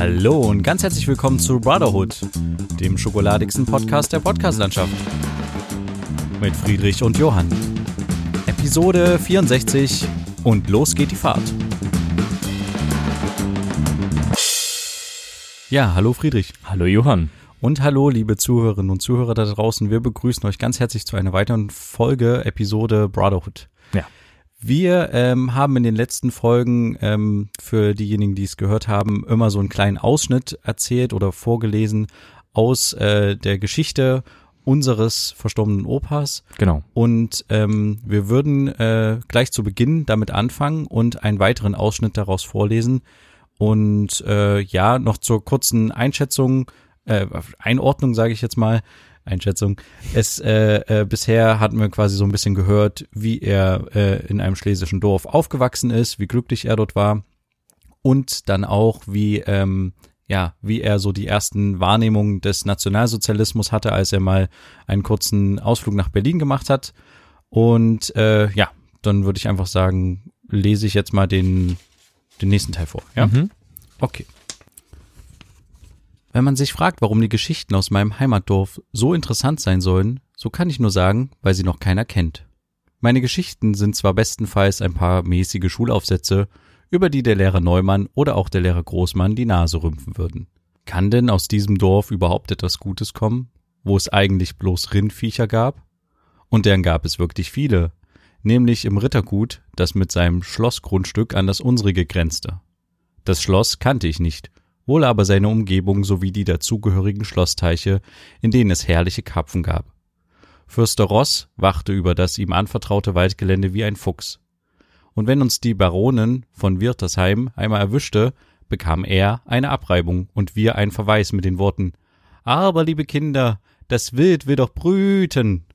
Hallo und ganz herzlich willkommen zu Brotherhood, dem schokoladigsten Podcast der Podcastlandschaft. Mit Friedrich und Johann. Episode 64 und los geht die Fahrt. Ja, hallo Friedrich. Hallo Johann. Und hallo, liebe Zuhörerinnen und Zuhörer da draußen. Wir begrüßen euch ganz herzlich zu einer weiteren Folge, Episode Brotherhood. Ja. Wir ähm, haben in den letzten Folgen ähm, für diejenigen, die es gehört haben, immer so einen kleinen Ausschnitt erzählt oder vorgelesen aus äh, der Geschichte unseres verstorbenen Opas. Genau. Und ähm, wir würden äh, gleich zu Beginn damit anfangen und einen weiteren Ausschnitt daraus vorlesen. Und äh, ja, noch zur kurzen Einschätzung äh, Einordnung, sage ich jetzt mal, Einschätzung. Es äh, äh, bisher hatten wir quasi so ein bisschen gehört, wie er äh, in einem schlesischen Dorf aufgewachsen ist, wie glücklich er dort war und dann auch wie ähm, ja, wie er so die ersten Wahrnehmungen des Nationalsozialismus hatte, als er mal einen kurzen Ausflug nach Berlin gemacht hat. Und äh, ja, dann würde ich einfach sagen, lese ich jetzt mal den, den nächsten Teil vor. Ja? Mhm. Okay. Wenn man sich fragt, warum die Geschichten aus meinem Heimatdorf so interessant sein sollen, so kann ich nur sagen, weil sie noch keiner kennt. Meine Geschichten sind zwar bestenfalls ein paar mäßige Schulaufsätze, über die der Lehrer Neumann oder auch der Lehrer Großmann die Nase rümpfen würden. Kann denn aus diesem Dorf überhaupt etwas Gutes kommen, wo es eigentlich bloß Rindviecher gab? Und deren gab es wirklich viele, nämlich im Rittergut, das mit seinem Schlossgrundstück an das unsrige grenzte. Das Schloss kannte ich nicht, wohl aber seine Umgebung sowie die dazugehörigen Schlossteiche, in denen es herrliche Karpfen gab. Fürster Ross wachte über das ihm anvertraute Waldgelände wie ein Fuchs. Und wenn uns die Baronin von Wirtersheim einmal erwischte, bekam er eine Abreibung und wir einen Verweis mit den Worten Aber, liebe Kinder, das Wild will doch brüten.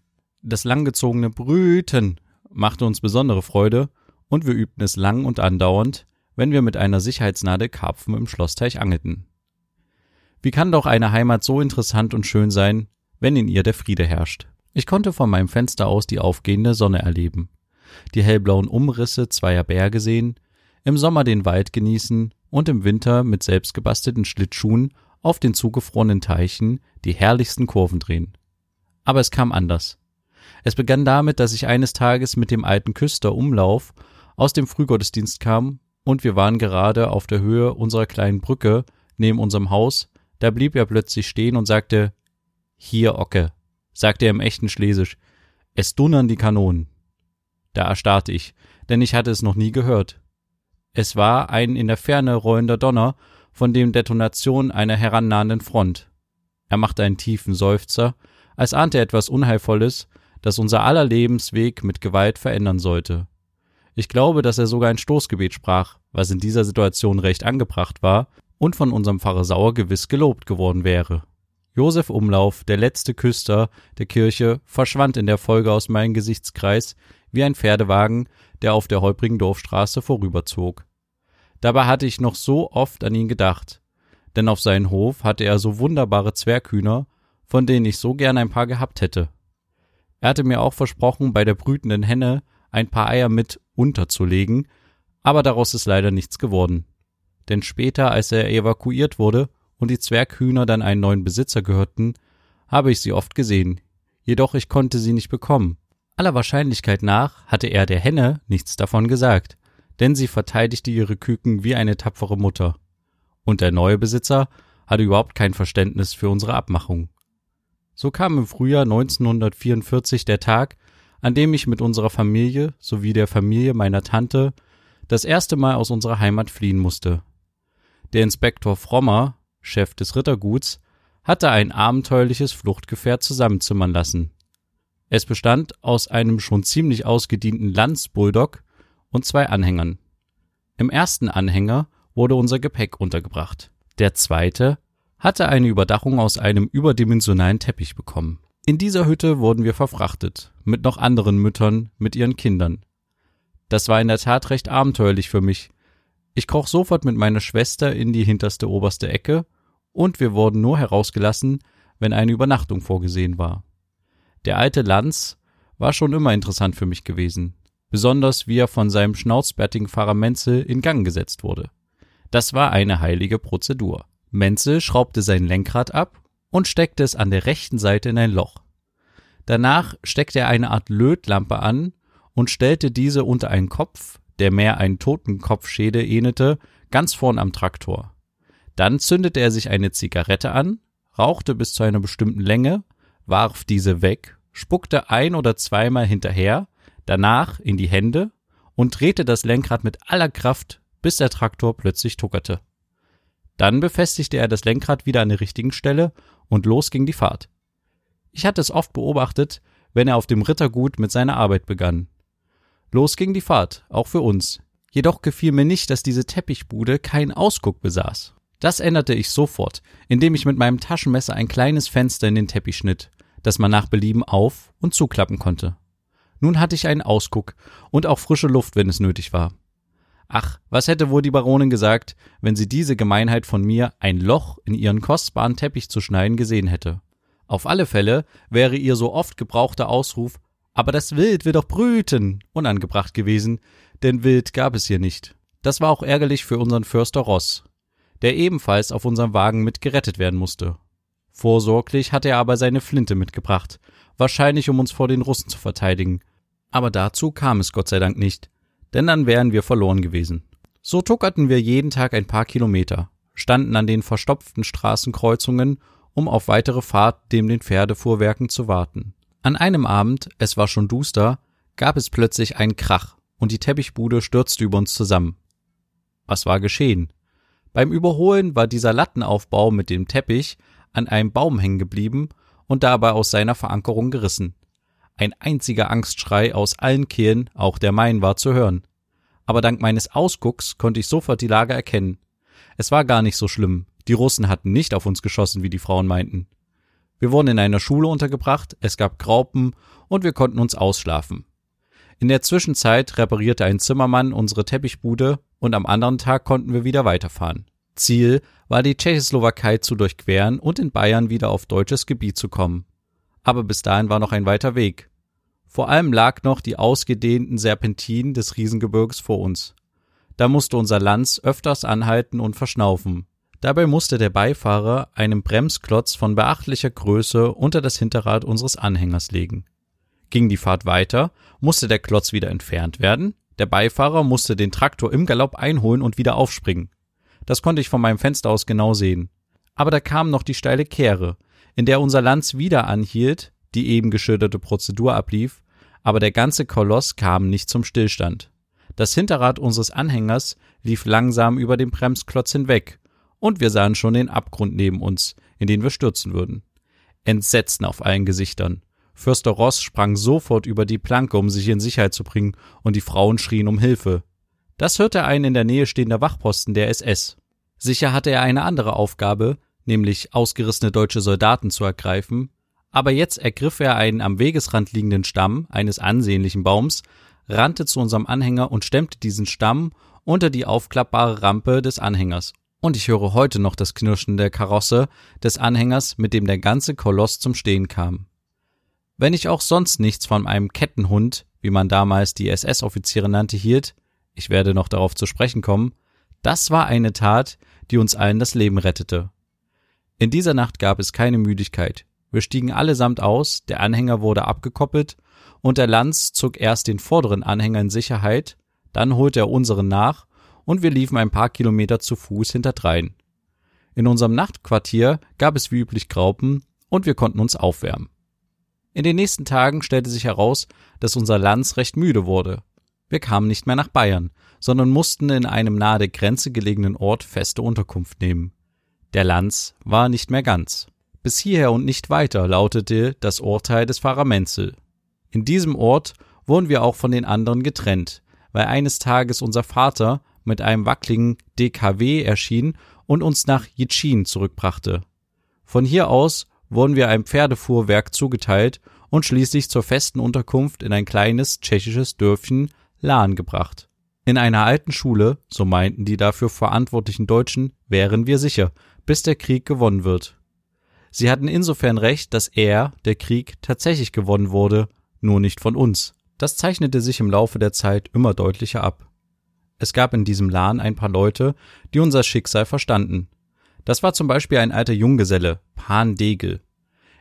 Das langgezogene Brüten machte uns besondere Freude, und wir übten es lang und andauernd, wenn wir mit einer Sicherheitsnadel Karpfen im Schlossteich angelten. Wie kann doch eine Heimat so interessant und schön sein, wenn in ihr der Friede herrscht? Ich konnte von meinem Fenster aus die aufgehende Sonne erleben, die hellblauen Umrisse zweier Berge sehen, im Sommer den Wald genießen und im Winter mit selbstgebastelten Schlittschuhen auf den zugefrorenen Teichen die herrlichsten Kurven drehen. Aber es kam anders. Es begann damit, dass ich eines Tages mit dem alten Küster Umlauf aus dem Frühgottesdienst kam und wir waren gerade auf der Höhe unserer kleinen Brücke neben unserem Haus, da blieb er plötzlich stehen und sagte Hier, Ocke, sagte er im echten Schlesisch, es dunnern die Kanonen. Da erstarrte ich, denn ich hatte es noch nie gehört. Es war ein in der Ferne rollender Donner von dem Detonation einer herannahenden Front. Er machte einen tiefen Seufzer, als ahnte er etwas Unheilvolles, das unser aller Lebensweg mit Gewalt verändern sollte. Ich glaube, dass er sogar ein Stoßgebet sprach, was in dieser Situation recht angebracht war und von unserem Pfarrer Sauer gewiss gelobt geworden wäre. Josef Umlauf, der letzte Küster der Kirche, verschwand in der Folge aus meinem Gesichtskreis wie ein Pferdewagen, der auf der holprigen Dorfstraße vorüberzog. Dabei hatte ich noch so oft an ihn gedacht, denn auf seinen Hof hatte er so wunderbare Zwerghühner, von denen ich so gern ein paar gehabt hätte. Er hatte mir auch versprochen, bei der brütenden Henne ein paar Eier mit unterzulegen, aber daraus ist leider nichts geworden. Denn später, als er evakuiert wurde und die Zwerghühner dann einen neuen Besitzer gehörten, habe ich sie oft gesehen, jedoch ich konnte sie nicht bekommen. Aller Wahrscheinlichkeit nach hatte er der Henne nichts davon gesagt, denn sie verteidigte ihre Küken wie eine tapfere Mutter. Und der neue Besitzer hatte überhaupt kein Verständnis für unsere Abmachung. So kam im Frühjahr 1944 der Tag, an dem ich mit unserer Familie sowie der Familie meiner Tante das erste Mal aus unserer Heimat fliehen musste. Der Inspektor Frommer, Chef des Ritterguts, hatte ein abenteuerliches Fluchtgefährt zusammenzimmern lassen. Es bestand aus einem schon ziemlich ausgedienten Landsbulldog und zwei Anhängern. Im ersten Anhänger wurde unser Gepäck untergebracht. Der zweite hatte eine Überdachung aus einem überdimensionalen Teppich bekommen. In dieser Hütte wurden wir verfrachtet, mit noch anderen Müttern, mit ihren Kindern. Das war in der Tat recht abenteuerlich für mich. Ich kroch sofort mit meiner Schwester in die hinterste oberste Ecke, und wir wurden nur herausgelassen, wenn eine Übernachtung vorgesehen war. Der alte Lanz war schon immer interessant für mich gewesen, besonders wie er von seinem schnauzbärtigen Fahrer Menzel in Gang gesetzt wurde. Das war eine heilige Prozedur. Menzel schraubte sein Lenkrad ab und steckte es an der rechten Seite in ein Loch. Danach steckte er eine Art Lötlampe an und stellte diese unter einen Kopf, der mehr einen Totenkopfschädel ähnelte, ganz vorn am Traktor. Dann zündete er sich eine Zigarette an, rauchte bis zu einer bestimmten Länge, warf diese weg, spuckte ein oder zweimal hinterher, danach in die Hände und drehte das Lenkrad mit aller Kraft, bis der Traktor plötzlich tuckerte. Dann befestigte er das Lenkrad wieder an der richtigen Stelle und los ging die Fahrt. Ich hatte es oft beobachtet, wenn er auf dem Rittergut mit seiner Arbeit begann. Los ging die Fahrt, auch für uns. Jedoch gefiel mir nicht, dass diese Teppichbude keinen Ausguck besaß. Das änderte ich sofort, indem ich mit meinem Taschenmesser ein kleines Fenster in den Teppich schnitt, das man nach Belieben auf und zuklappen konnte. Nun hatte ich einen Ausguck und auch frische Luft, wenn es nötig war. Ach, was hätte wohl die Baronin gesagt, wenn sie diese Gemeinheit von mir, ein Loch in ihren kostbaren Teppich zu schneiden, gesehen hätte? Auf alle Fälle wäre ihr so oft gebrauchter Ausruf Aber das Wild will doch brüten unangebracht gewesen, denn Wild gab es hier nicht. Das war auch ärgerlich für unseren Förster Ross, der ebenfalls auf unserem Wagen mit gerettet werden musste. Vorsorglich hatte er aber seine Flinte mitgebracht, wahrscheinlich um uns vor den Russen zu verteidigen. Aber dazu kam es Gott sei Dank nicht, denn dann wären wir verloren gewesen. So tuckerten wir jeden Tag ein paar Kilometer, standen an den verstopften Straßenkreuzungen, um auf weitere Fahrt dem den Pferdefuhrwerken zu warten. An einem Abend, es war schon duster, gab es plötzlich einen Krach und die Teppichbude stürzte über uns zusammen. Was war geschehen? Beim Überholen war dieser Lattenaufbau mit dem Teppich an einem Baum hängen geblieben und dabei aus seiner Verankerung gerissen. Ein einziger Angstschrei aus allen Kehlen, auch der meinen, war zu hören. Aber dank meines Ausgucks konnte ich sofort die Lage erkennen. Es war gar nicht so schlimm. Die Russen hatten nicht auf uns geschossen, wie die Frauen meinten. Wir wurden in einer Schule untergebracht, es gab Graupen und wir konnten uns ausschlafen. In der Zwischenzeit reparierte ein Zimmermann unsere Teppichbude und am anderen Tag konnten wir wieder weiterfahren. Ziel war die Tschechoslowakei zu durchqueren und in Bayern wieder auf deutsches Gebiet zu kommen aber bis dahin war noch ein weiter Weg. Vor allem lag noch die ausgedehnten Serpentinen des Riesengebirges vor uns. Da musste unser Lanz öfters anhalten und verschnaufen. Dabei musste der Beifahrer einen Bremsklotz von beachtlicher Größe unter das Hinterrad unseres Anhängers legen. Ging die Fahrt weiter, musste der Klotz wieder entfernt werden, der Beifahrer musste den Traktor im Galopp einholen und wieder aufspringen. Das konnte ich von meinem Fenster aus genau sehen. Aber da kam noch die steile Kehre, in der unser Lanz wieder anhielt, die eben geschilderte Prozedur ablief, aber der ganze Koloss kam nicht zum Stillstand. Das Hinterrad unseres Anhängers lief langsam über den Bremsklotz hinweg, und wir sahen schon den Abgrund neben uns, in den wir stürzen würden. Entsetzen auf allen Gesichtern. Fürster Ross sprang sofort über die Planke, um sich in Sicherheit zu bringen, und die Frauen schrien um Hilfe. Das hörte ein in der Nähe stehender Wachposten der SS. Sicher hatte er eine andere Aufgabe, nämlich ausgerissene deutsche Soldaten zu ergreifen, aber jetzt ergriff er einen am Wegesrand liegenden Stamm eines ansehnlichen Baums, rannte zu unserem Anhänger und stemmte diesen Stamm unter die aufklappbare Rampe des Anhängers. Und ich höre heute noch das Knirschen der Karosse des Anhängers, mit dem der ganze Koloss zum Stehen kam. Wenn ich auch sonst nichts von einem Kettenhund, wie man damals die SS-Offiziere nannte, hielt, ich werde noch darauf zu sprechen kommen, das war eine Tat, die uns allen das Leben rettete. In dieser Nacht gab es keine Müdigkeit. Wir stiegen allesamt aus, der Anhänger wurde abgekoppelt und der Lanz zog erst den vorderen Anhänger in Sicherheit, dann holte er unseren nach und wir liefen ein paar Kilometer zu Fuß hinterdrein. In unserem Nachtquartier gab es wie üblich Graupen und wir konnten uns aufwärmen. In den nächsten Tagen stellte sich heraus, dass unser Lanz recht müde wurde. Wir kamen nicht mehr nach Bayern, sondern mussten in einem nahe der Grenze gelegenen Ort feste Unterkunft nehmen. Der Lanz war nicht mehr ganz. Bis hierher und nicht weiter lautete das Urteil des Pfarrer Menzel. In diesem Ort wurden wir auch von den anderen getrennt, weil eines Tages unser Vater mit einem wackligen DKW erschien und uns nach Jitschin zurückbrachte. Von hier aus wurden wir einem Pferdefuhrwerk zugeteilt und schließlich zur festen Unterkunft in ein kleines tschechisches Dörfchen Lahn gebracht. In einer alten Schule, so meinten die dafür verantwortlichen Deutschen, wären wir sicher, bis der Krieg gewonnen wird. Sie hatten insofern recht, dass er, der Krieg, tatsächlich gewonnen wurde, nur nicht von uns. Das zeichnete sich im Laufe der Zeit immer deutlicher ab. Es gab in diesem Lahn ein paar Leute, die unser Schicksal verstanden. Das war zum Beispiel ein alter Junggeselle, Pan Degel.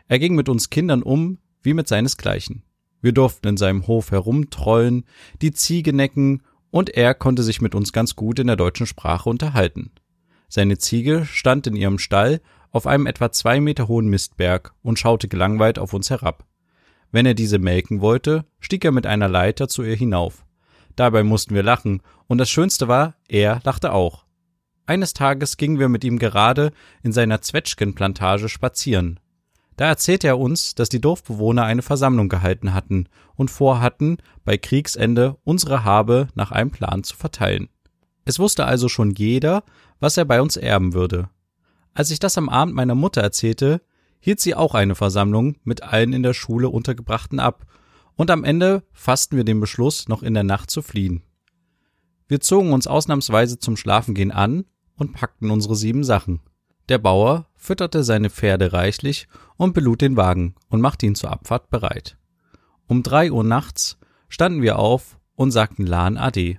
Er ging mit uns Kindern um wie mit seinesgleichen. Wir durften in seinem Hof herumtrollen, die Ziege necken und er konnte sich mit uns ganz gut in der deutschen Sprache unterhalten. Seine Ziege stand in ihrem Stall auf einem etwa zwei Meter hohen Mistberg und schaute gelangweilt auf uns herab. Wenn er diese melken wollte, stieg er mit einer Leiter zu ihr hinauf. Dabei mussten wir lachen, und das Schönste war, er lachte auch. Eines Tages gingen wir mit ihm gerade in seiner Zwetschgenplantage spazieren. Da erzählte er uns, dass die Dorfbewohner eine Versammlung gehalten hatten und vorhatten, bei Kriegsende unsere Habe nach einem Plan zu verteilen. Es wusste also schon jeder, was er bei uns erben würde. Als ich das am Abend meiner Mutter erzählte, hielt sie auch eine Versammlung mit allen in der Schule Untergebrachten ab, und am Ende fassten wir den Beschluss, noch in der Nacht zu fliehen. Wir zogen uns ausnahmsweise zum Schlafengehen an und packten unsere sieben Sachen. Der Bauer fütterte seine Pferde reichlich und belud den Wagen und machte ihn zur Abfahrt bereit. Um drei Uhr nachts standen wir auf und sagten Lahn Ade.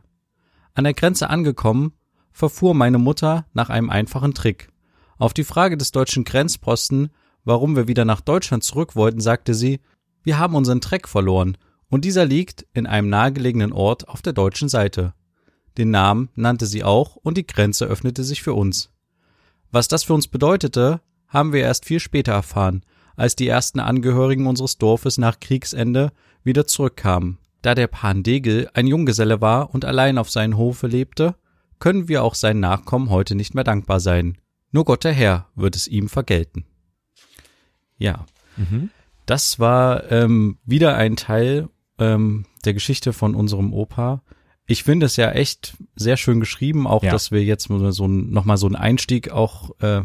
An der Grenze angekommen, verfuhr meine Mutter nach einem einfachen Trick. Auf die Frage des deutschen Grenzposten, warum wir wieder nach Deutschland zurück wollten, sagte sie, wir haben unseren Treck verloren, und dieser liegt in einem nahegelegenen Ort auf der deutschen Seite. Den Namen nannte sie auch, und die Grenze öffnete sich für uns. Was das für uns bedeutete, haben wir erst viel später erfahren, als die ersten Angehörigen unseres Dorfes nach Kriegsende wieder zurückkamen. Da der Pan Degel ein Junggeselle war und allein auf seinen Hofe lebte, können wir auch seinen Nachkommen heute nicht mehr dankbar sein. Nur Gott der Herr wird es ihm vergelten. Ja, Mhm. Das war ähm, wieder ein Teil ähm, der Geschichte von unserem Opa. Ich finde es ja echt sehr schön geschrieben, auch Ja. dass wir jetzt so ein, nochmal so einen Einstieg auch äh,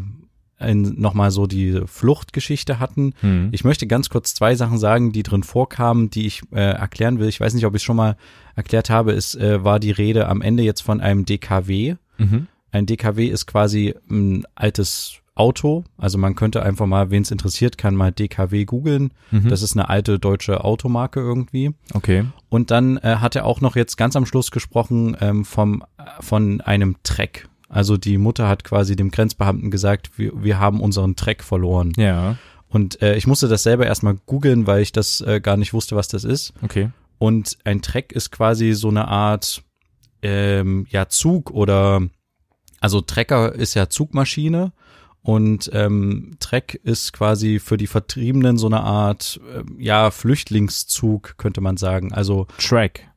in nochmal so die Fluchtgeschichte hatten. Mhm. Ich möchte ganz kurz zwei Sachen sagen, die drin vorkamen, die ich äh, erklären will. Ich weiß nicht, ob ich es schon mal erklärt habe. Es äh, war die Rede am Ende jetzt von einem DKW. Mhm. Ein DKW ist quasi ein altes Auto. Also man könnte einfach mal, wen es interessiert, kann mal DKW googeln. Mhm. Das ist eine alte deutsche Automarke irgendwie. Okay. Und dann äh, hat er auch noch jetzt ganz am Schluss gesprochen ähm, vom, äh, von einem Treck. Also die Mutter hat quasi dem Grenzbeamten gesagt, wir, wir haben unseren Treck verloren. Ja. Und äh, ich musste das selber erstmal googeln, weil ich das äh, gar nicht wusste, was das ist. Okay. Und ein Treck ist quasi so eine Art ähm, ja Zug oder also Trecker ist ja Zugmaschine und ähm, Treck ist quasi für die Vertriebenen so eine Art ähm, ja Flüchtlingszug könnte man sagen. Also Track.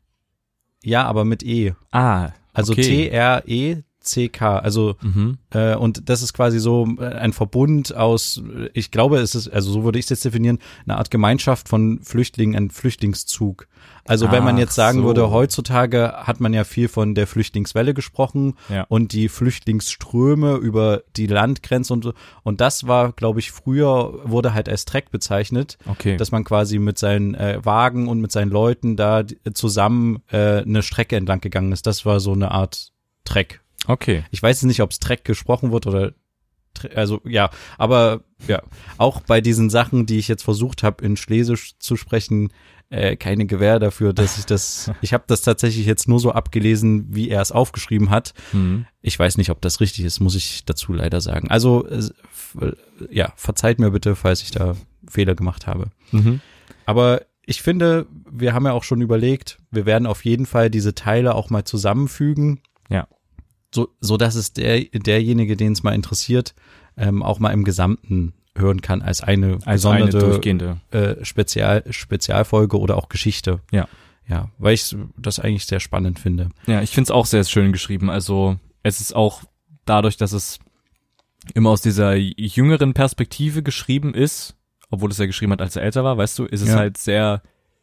ja, aber mit E. Ah. Also okay. T R E C K. Also Mhm. äh, und das ist quasi so äh, ein Verbund aus, ich glaube, es ist, also so würde ich es jetzt definieren, eine Art Gemeinschaft von Flüchtlingen, ein Flüchtlingszug. Also wenn man Ach jetzt sagen so. würde, heutzutage hat man ja viel von der Flüchtlingswelle gesprochen Ja. und die Flüchtlingsströme über die Landgrenze und so. Und das war, glaube ich, früher wurde halt als Treck bezeichnet, Okay. dass man quasi mit seinen äh, Wagen und mit seinen Leuten da zusammen äh, eine Strecke entlang gegangen ist. Das war so eine Art Treck. Okay. Ich weiß jetzt nicht, ob es Treck gesprochen wird oder also ja, aber ja, auch bei diesen Sachen, die ich jetzt versucht habe in Schlesisch zu sprechen, äh, keine Gewähr dafür, dass ich das ich habe das tatsächlich jetzt nur so abgelesen, wie er es aufgeschrieben hat. Mhm. Ich weiß nicht, ob das richtig ist, muss ich dazu leider sagen. Also äh, äh, ja, verzeiht mir bitte, falls ich da Fehler gemacht habe. Mhm. Aber ich finde, wir haben ja auch schon überlegt, wir werden auf jeden Fall diese Teile auch mal zusammenfügen. Ja. So, so dass es der, derjenige, den es mal interessiert, ähm, auch mal im Gesamten hören kann als eine Als eine gesonderte durchgehende. äh, Spezial, Spezialfolge oder auch Geschichte. Ja. Ja, weil ich das eigentlich sehr spannend finde. Ja, ich find's auch sehr schön geschrieben. Also es ist auch dadurch, dass es immer aus dieser jüngeren Perspektive geschrieben ist, obwohl es ja geschrieben hat, als er älter war, weißt du, ist es Ja. halt sehr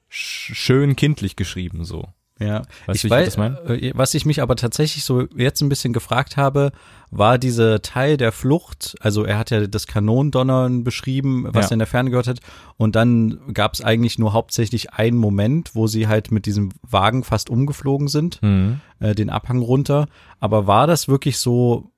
sch schön kindlich geschrieben so. Ja, Weißt ich du, ich weiß, das meine? äh, was ich mich aber tatsächlich so jetzt ein bisschen gefragt habe, war dieser Teil der Flucht. Also er hat ja das Kanonendonnern beschrieben, was Ja. er in der Ferne gehört hat. Und dann gab es eigentlich nur hauptsächlich einen Moment, wo sie halt mit diesem Wagen fast umgeflogen sind, Mhm. äh, den Abhang runter. Aber war das wirklich so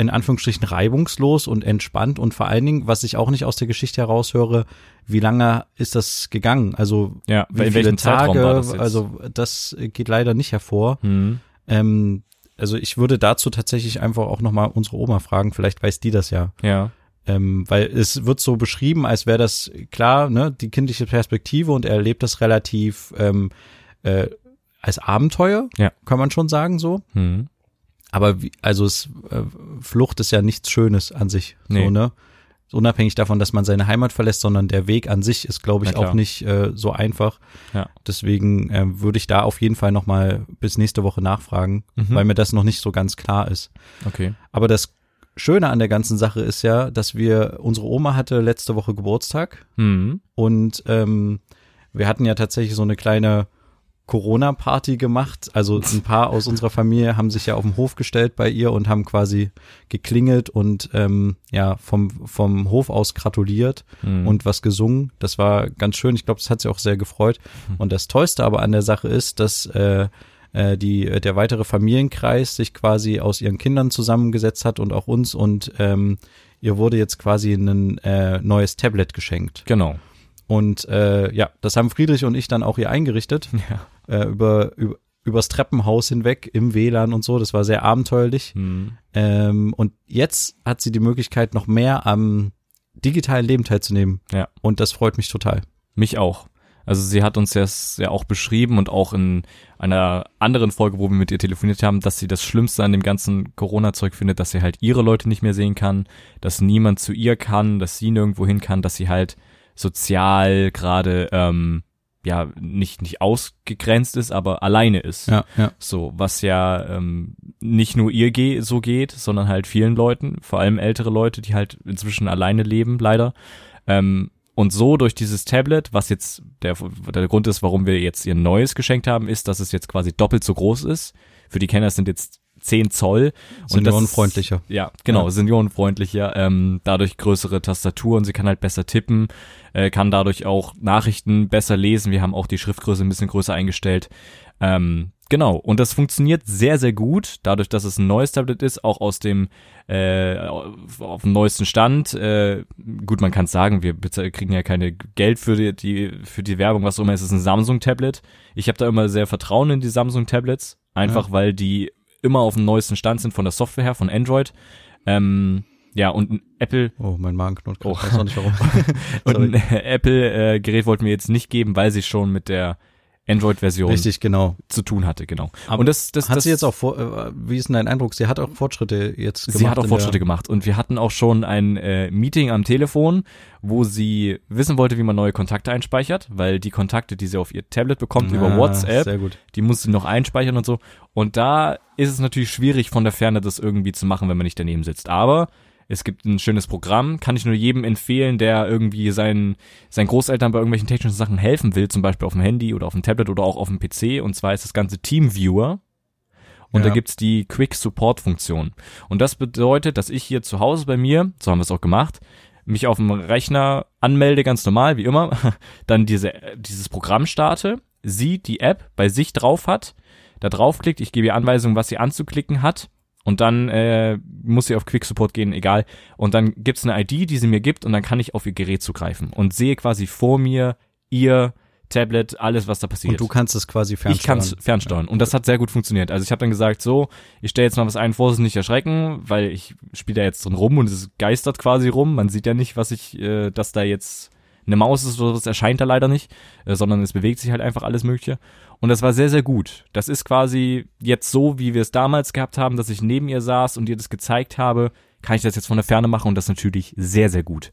in Anführungsstrichen reibungslos und entspannt und vor allen Dingen, was ich auch nicht aus der Geschichte heraushöre, wie lange ist das gegangen? Also Ja, wie viele Tage? das? Also das geht leider nicht hervor. Mhm. Ähm, also ich würde dazu tatsächlich einfach auch nochmal unsere Oma fragen, vielleicht weiß die das ja. Ja. Ähm, weil es wird so beschrieben, als wäre das klar, ne, die kindliche Perspektive und er erlebt das relativ ähm, äh, als Abenteuer, Ja. kann man schon sagen so. Hm. Aber wie, also es, äh, Flucht ist ja nichts Schönes an sich, Nee. so ne. Unabhängig davon, dass man seine Heimat verlässt, sondern der Weg an sich ist, glaube ich, auch nicht äh, so einfach. Ja. Deswegen äh, würde ich da auf jeden Fall noch mal bis nächste Woche nachfragen, Mhm. weil mir das noch nicht so ganz klar ist. Okay. Aber das Schöne an der ganzen Sache ist ja, dass wir, unsere Oma hatte letzte Woche Geburtstag Hm. und ähm, wir hatten ja tatsächlich so eine kleine Corona-Party gemacht. Also ein paar aus unserer Familie haben sich ja auf den Hof gestellt bei ihr und haben quasi geklingelt und ähm, ja vom, vom Hof aus gratuliert Hm. und was gesungen. Das war ganz schön. Ich glaube, das hat sie auch sehr gefreut. Und das Tollste aber an der Sache ist, dass äh, äh, die, der weitere Familienkreis sich quasi aus ihren Kindern zusammengesetzt hat und auch uns und ähm, ihr wurde jetzt quasi ein äh, neues Tablet geschenkt. Genau. Und äh, ja, das haben Friedrich und ich dann auch hier eingerichtet, Ja. äh, über, über übers Treppenhaus hinweg im WLAN und so. Das war sehr abenteuerlich. Hm. Ähm, und jetzt hat sie die Möglichkeit, noch mehr am digitalen Leben teilzunehmen. Ja. Und das freut mich total. Mich auch. Also sie hat uns das ja auch beschrieben und auch in einer anderen Folge, wo wir mit ihr telefoniert haben, dass sie das Schlimmste an dem ganzen Corona-Zeug findet, dass sie halt ihre Leute nicht mehr sehen kann, dass niemand zu ihr kann, dass sie nirgendwo hin kann, dass sie halt sozial gerade ähm, ja nicht nicht ausgegrenzt ist, aber alleine ist. Ja, ja. So, was ja ähm, nicht nur ihr ge so geht, sondern halt vielen Leuten, vor allem ältere Leute, die halt inzwischen alleine leben, leider. Ähm, und so durch dieses Tablet, was jetzt der, der Grund ist, warum wir jetzt ihr neues geschenkt haben, ist, dass es jetzt quasi doppelt so groß ist. Für die Kenner sind jetzt 10 Zoll. das Seniorenfreundlicher. ist- Ja, genau, Ja. seniorenfreundlicher. Ähm, dadurch größere Tastaturen, sie kann halt besser tippen, äh, kann dadurch auch Nachrichten besser lesen. Wir haben auch die Schriftgröße ein bisschen größer eingestellt. Ähm, genau, und das funktioniert sehr, sehr gut, dadurch, dass es ein neues Tablet ist, auch aus dem äh, auf dem neuesten Stand. Äh, gut, man kann es sagen, wir kriegen ja keine Geld für die, die für die Werbung, was auch immer. Es ist ein Samsung-Tablet. Ich habe da immer sehr Vertrauen in die Samsung-Tablets, einfach weil die immer auf dem neuesten Stand sind von der Software her, von Android. Ähm, ja, und ein Apple Oh, mein Magen knurrt gerade. Oh. Ich weiß auch nicht warum. und ein Apple-Gerät wollten wir jetzt nicht geben, weil sie schon mit der Android-Version Richtig, genau. zu tun hatte, genau. Aber und das, das, hat das, sie jetzt auch vor, äh, wie ist denn dein Eindruck? Sie hat auch Fortschritte jetzt gemacht. Sie hat auch Fortschritte gemacht und wir hatten auch schon ein äh, Meeting am Telefon, wo sie wissen wollte, wie man neue Kontakte einspeichert, weil die Kontakte, die sie auf ihr Tablet bekommt über Ah, WhatsApp, Sehr gut. die muss sie noch einspeichern und so. Und da ist es natürlich schwierig von der Ferne das irgendwie zu machen, wenn man nicht daneben sitzt. Aber es gibt ein schönes Programm, kann ich nur jedem empfehlen, der irgendwie seinen, seinen Großeltern bei irgendwelchen technischen Sachen helfen will, zum Beispiel auf dem Handy oder auf dem Tablet oder auch auf dem PC. Und zwar ist das ganze Teamviewer. Und Ja. da gibt's die Quick Support Funktion. Und das bedeutet, dass ich hier zu Hause bei mir, so haben wir es auch gemacht, mich auf dem Rechner anmelde, ganz normal, wie immer, dann diese, dieses Programm starte, sie die App bei sich drauf hat, da draufklickt, ich gebe ihr Anweisungen, was sie anzuklicken hat und dann äh, muss sie auf Quick Support gehen, egal. Und dann gibt's eine ID, die sie mir gibt und dann kann ich auf ihr Gerät zugreifen und sehe quasi vor mir ihr Tablet, alles, was da passiert. Und du kannst es quasi fernsteuern. Ich kann es fernsteuern. Und das hat sehr gut funktioniert. Also ich habe dann gesagt, so, ich stelle jetzt mal was ein, Vorsicht nicht erschrecken, weil ich spiele da jetzt drin rum und es geistert quasi rum. Man sieht ja nicht, was ich, äh, dass da jetzt eine Maus ist oder was erscheint da leider nicht, äh, sondern es bewegt sich halt einfach alles Mögliche. Und das war sehr, sehr gut. Das ist quasi jetzt so, wie wir es damals gehabt haben, dass ich neben ihr saß und ihr das gezeigt habe, kann ich das jetzt von der Ferne machen und das natürlich sehr, sehr gut.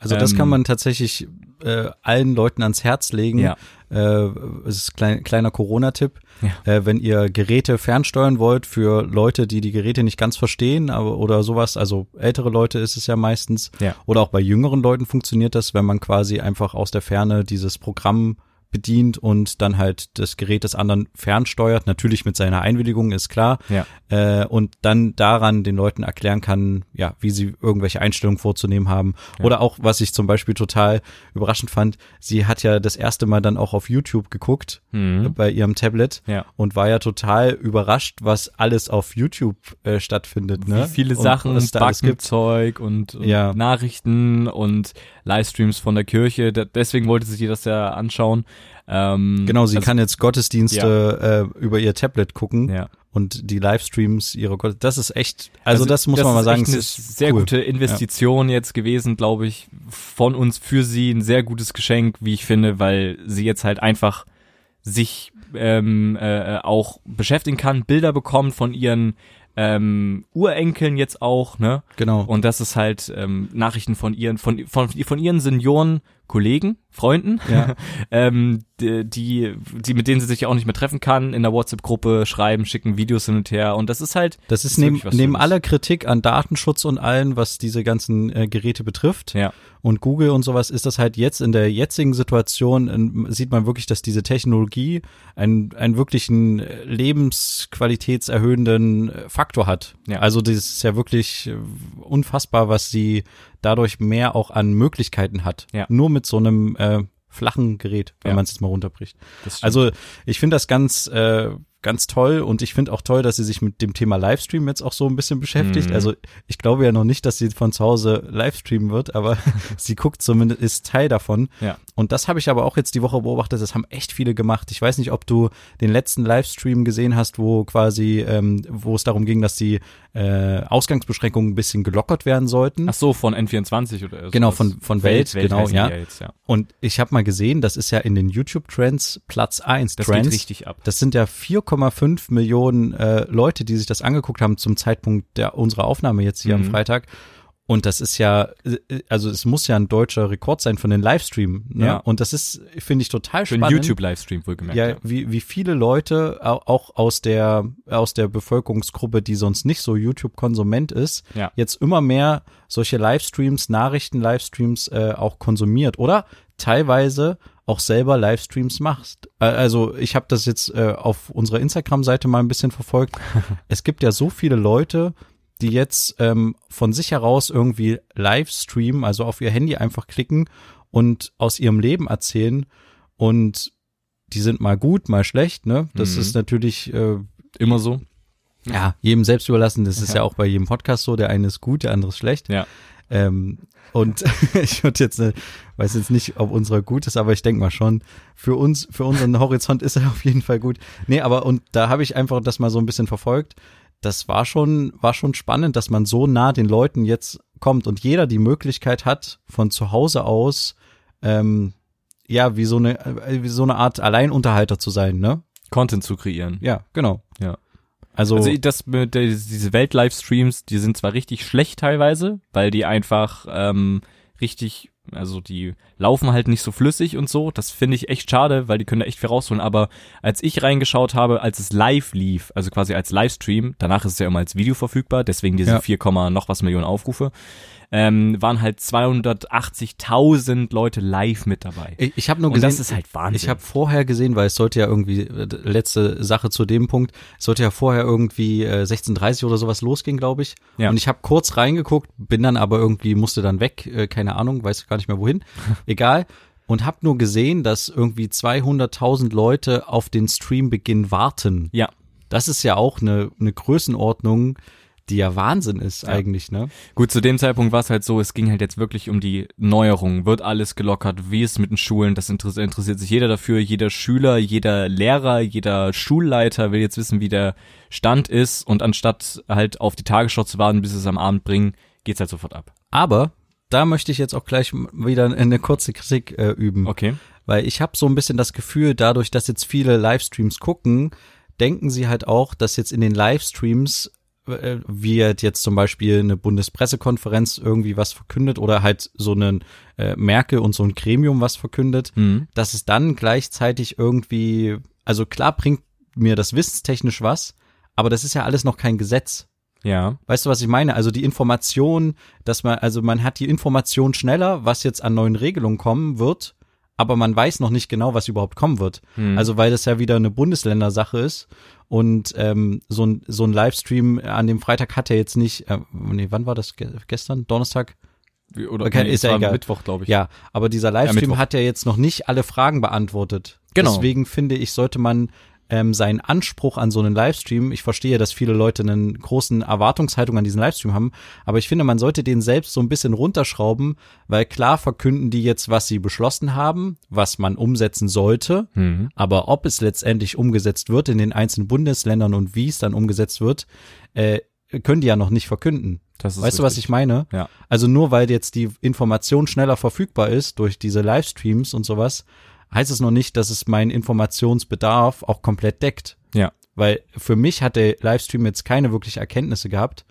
Also das Ähm, kann man tatsächlich äh, allen Leuten ans Herz legen. Ja. Äh, es ist klein, kleiner Corona-Tipp. Ja. Äh, wenn ihr Geräte fernsteuern wollt für Leute, die die Geräte nicht ganz verstehen, aber oder sowas, also ältere Leute ist es ja meistens. Ja. Oder auch bei jüngeren Leuten funktioniert das, wenn man quasi einfach aus der Ferne dieses Programm bedient und dann halt das Gerät des anderen fernsteuert, natürlich mit seiner Einwilligung, ist klar. Ja. Äh, und dann daran den Leuten erklären kann, ja, wie sie irgendwelche Einstellungen vorzunehmen haben. Ja. Oder auch, was ich zum Beispiel total überraschend fand, sie hat ja das erste Mal dann auch auf YouTube geguckt Mhm. bei ihrem Tablet Ja. und war ja total überrascht, was alles auf YouTube äh, stattfindet. Ne? Wie viele Und Sachen, gibt. Backenzeug und, und Ja. Nachrichten und Livestreams von der Kirche. Da, deswegen wollte sich die das ja anschauen. Ähm, Genau, sie also, kann jetzt Gottesdienste äh, über ihr Tablet gucken ja. und die Livestreams ihrer Gott. Das ist echt, also, das muss das man mal ist sagen, echt es eine ist sehr cool. gute Investition jetzt gewesen, glaube ich, von uns für sie ein sehr gutes Geschenk, wie ich finde, weil sie jetzt halt einfach sich ähm, äh, auch beschäftigen kann, Bilder bekommt von ihren ähm, Urenkeln jetzt auch, ne? Genau. Und das ist halt ähm, Nachrichten von ihren, von, von, von ihren Senioren, Kollegen, Freunden, Ja. ähm, die, die, mit denen sie sich auch nicht mehr treffen kann, in der WhatsApp-Gruppe schreiben, schicken Videos hin und her. Und das ist halt, Das ist ist neben, neben aller Kritik an Datenschutz und allen, was diese ganzen äh, Geräte betrifft ja, und Google und sowas, ist das halt jetzt in der jetzigen Situation, ähm, sieht man wirklich, dass diese Technologie einen, einen wirklichen äh, lebensqualitätserhöhenden äh, Faktor hat. Ja. Also das ist ja wirklich äh, unfassbar, was sie dadurch mehr auch an Möglichkeiten hat. Ja. Nur mit so einem äh, flachen Gerät, wenn Ja. man es jetzt mal runterbricht. Also ich finde das ganz, äh, ganz toll und ich finde auch toll, dass sie sich mit dem Thema Livestream jetzt auch so ein bisschen beschäftigt. Mhm. Also ich glaube ja noch nicht, dass sie von zu Hause Livestreamen wird, aber sie guckt zumindest, ist Teil davon. Ja. Und das habe ich aber auch jetzt die Woche beobachtet, das haben echt viele gemacht. Ich weiß nicht, ob du den letzten Livestream gesehen hast, wo quasi, ähm, wo es darum ging, dass die äh, Ausgangsbeschränkungen ein bisschen gelockert werden sollten. Ach so, von N24 oder so. Genau, von- von Welt, genau, heißen die ja. jetzt, ja. Und ich habe mal gesehen, das ist ja in den YouTube-Trends Platz eins Das Trends. geht richtig ab. Das sind ja 4,5 Millionen äh, Leute, die sich das angeguckt haben zum Zeitpunkt der unserer Aufnahme jetzt hier am Mhm. Freitag. Und das ist ja, äh, also es muss ja ein deutscher Rekord sein von den Livestream. Ne? Ja. Und das ist, finde ich, total Für einen spannend. YouTube-Livestream wohlgemerkt. Ja, Ja. wie, wie viele Leute au- auch aus der, aus der Bevölkerungsgruppe, die sonst nicht so YouTube-Konsument ist, Ja. jetzt immer mehr solche Livestreams, Nachrichten-Livestreams äh, auch konsumiert oder teilweise auch selber Livestreams machst. Äh, Also ich habe das jetzt äh, auf unserer Instagram-Seite mal ein bisschen verfolgt. es gibt ja so viele Leute, die jetzt ähm, von sich heraus irgendwie Livestreamen, also auf ihr Handy einfach klicken und aus ihrem Leben erzählen und die sind mal gut, mal schlecht, ne? Das Mhm. ist natürlich äh, Immer so. ja, jedem selbst überlassen. Das ist ja. Ja. auch bei jedem Podcast so. Der eine ist gut, der andere ist schlecht. Ja. Ähm, und ich würde jetzt, äh, weiß jetzt nicht, ob unserer gut ist, aber ich denke mal schon, für uns, für unseren Horizont ist er auf jeden Fall gut. Nee, aber und da habe ich einfach das mal so ein bisschen verfolgt. Das war schon, war schon spannend, dass man so nah den Leuten jetzt kommt und jeder die Möglichkeit hat, von zu Hause aus, ähm, ja, wie so eine, äh, wie so eine Art Alleinunterhalter zu sein, ne? Content zu kreieren. Ja, genau. Ja. Also, Also das mit der, diese Welt-Livestreams, die sind zwar richtig schlecht teilweise, weil die einfach ähm, richtig, also die laufen halt nicht so flüssig und so. Das finde ich echt schade, weil die können da echt viel rausholen. Aber als ich reingeschaut habe, als es live lief, also quasi als Livestream, danach ist es ja immer als Video verfügbar, deswegen diese Ja. 4, Komma noch was Millionen Aufrufe, ähm, waren halt 280.000 Leute live mit dabei. ich, ich habe nur Und gesehen, das ist halt Wahnsinn. Ich habe vorher gesehen, weil es sollte ja irgendwie, äh, letzte Sache zu dem Punkt, es sollte ja vorher irgendwie äh, 16.30 oder sowas losgehen, glaube ich. Ja. Und ich habe kurz reingeguckt, bin dann aber irgendwie, musste dann weg, äh, keine Ahnung, weiß gar nicht mehr wohin. Egal. Und habe nur gesehen, dass irgendwie 200.000 Leute auf den Streambeginn warten. ja, Das ist ja auch eine, eine Größenordnung, die ja Wahnsinn ist eigentlich, ne? Gut, zu dem Zeitpunkt war es halt so, es ging halt jetzt wirklich um die Neuerung. Wird alles gelockert? Wie ist es mit den Schulen? Das interessiert, interessiert sich jeder dafür. Jeder Schüler, jeder Lehrer, jeder Schulleiter will jetzt wissen, wie der Stand ist. Und anstatt halt auf die Tagesschau zu warten, bis sie es am Abend bringen, geht's halt sofort ab. Aber da möchte ich jetzt auch gleich wieder eine kurze Kritik äh, üben. Okay. Weil ich habe so ein bisschen das Gefühl, dadurch, dass jetzt viele Livestreams gucken, denken sie halt auch, dass jetzt in den Livestreams wird jetzt zum Beispiel eine Bundespressekonferenz irgendwie was verkündet oder halt so einen äh, Merkel und so ein Gremium was verkündet, Mhm. dass es dann gleichzeitig irgendwie, also klar bringt mir das wissenstechnisch was, aber das ist ja alles noch kein Gesetz. Ja. Weißt du, was ich meine? Also die Information, dass man, also man hat die Information schneller, was jetzt an neuen Regelungen kommen wird, aber man weiß noch nicht genau, was überhaupt kommen wird. Mhm. Also weil das ja wieder eine Bundesländersache ist und ähm, so ein so ein Livestream an dem Freitag hat er jetzt nicht, äh, nee, wann war das? Ge gestern? Donnerstag? Oder Okay, nee, ist ja egal. Mittwoch, glaube ich. Ja, aber dieser Livestream Mittwoch. hat ja jetzt noch nicht alle Fragen beantwortet. Genau. Deswegen finde ich, sollte man ähm, seinen Anspruch an so einen Livestream, ich verstehe, dass viele Leute einen großen Erwartungshaltung an diesen Livestream haben, aber ich finde, man sollte den selbst so ein bisschen runterschrauben, weil klar verkünden die jetzt, was sie beschlossen haben, was man umsetzen sollte, Mhm. aber ob es letztendlich umgesetzt wird in den einzelnen Bundesländern und wie es dann umgesetzt wird, äh, können die ja noch nicht verkünden. Weißt du, was richtig. ich meine? Ja. Also nur weil jetzt die Information schneller verfügbar ist durch diese Livestreams und sowas, heißt es noch nicht, dass es meinen Informationsbedarf auch komplett deckt. Ja. Weil für mich hat der Livestream jetzt keine wirklich Erkenntnisse gehabt.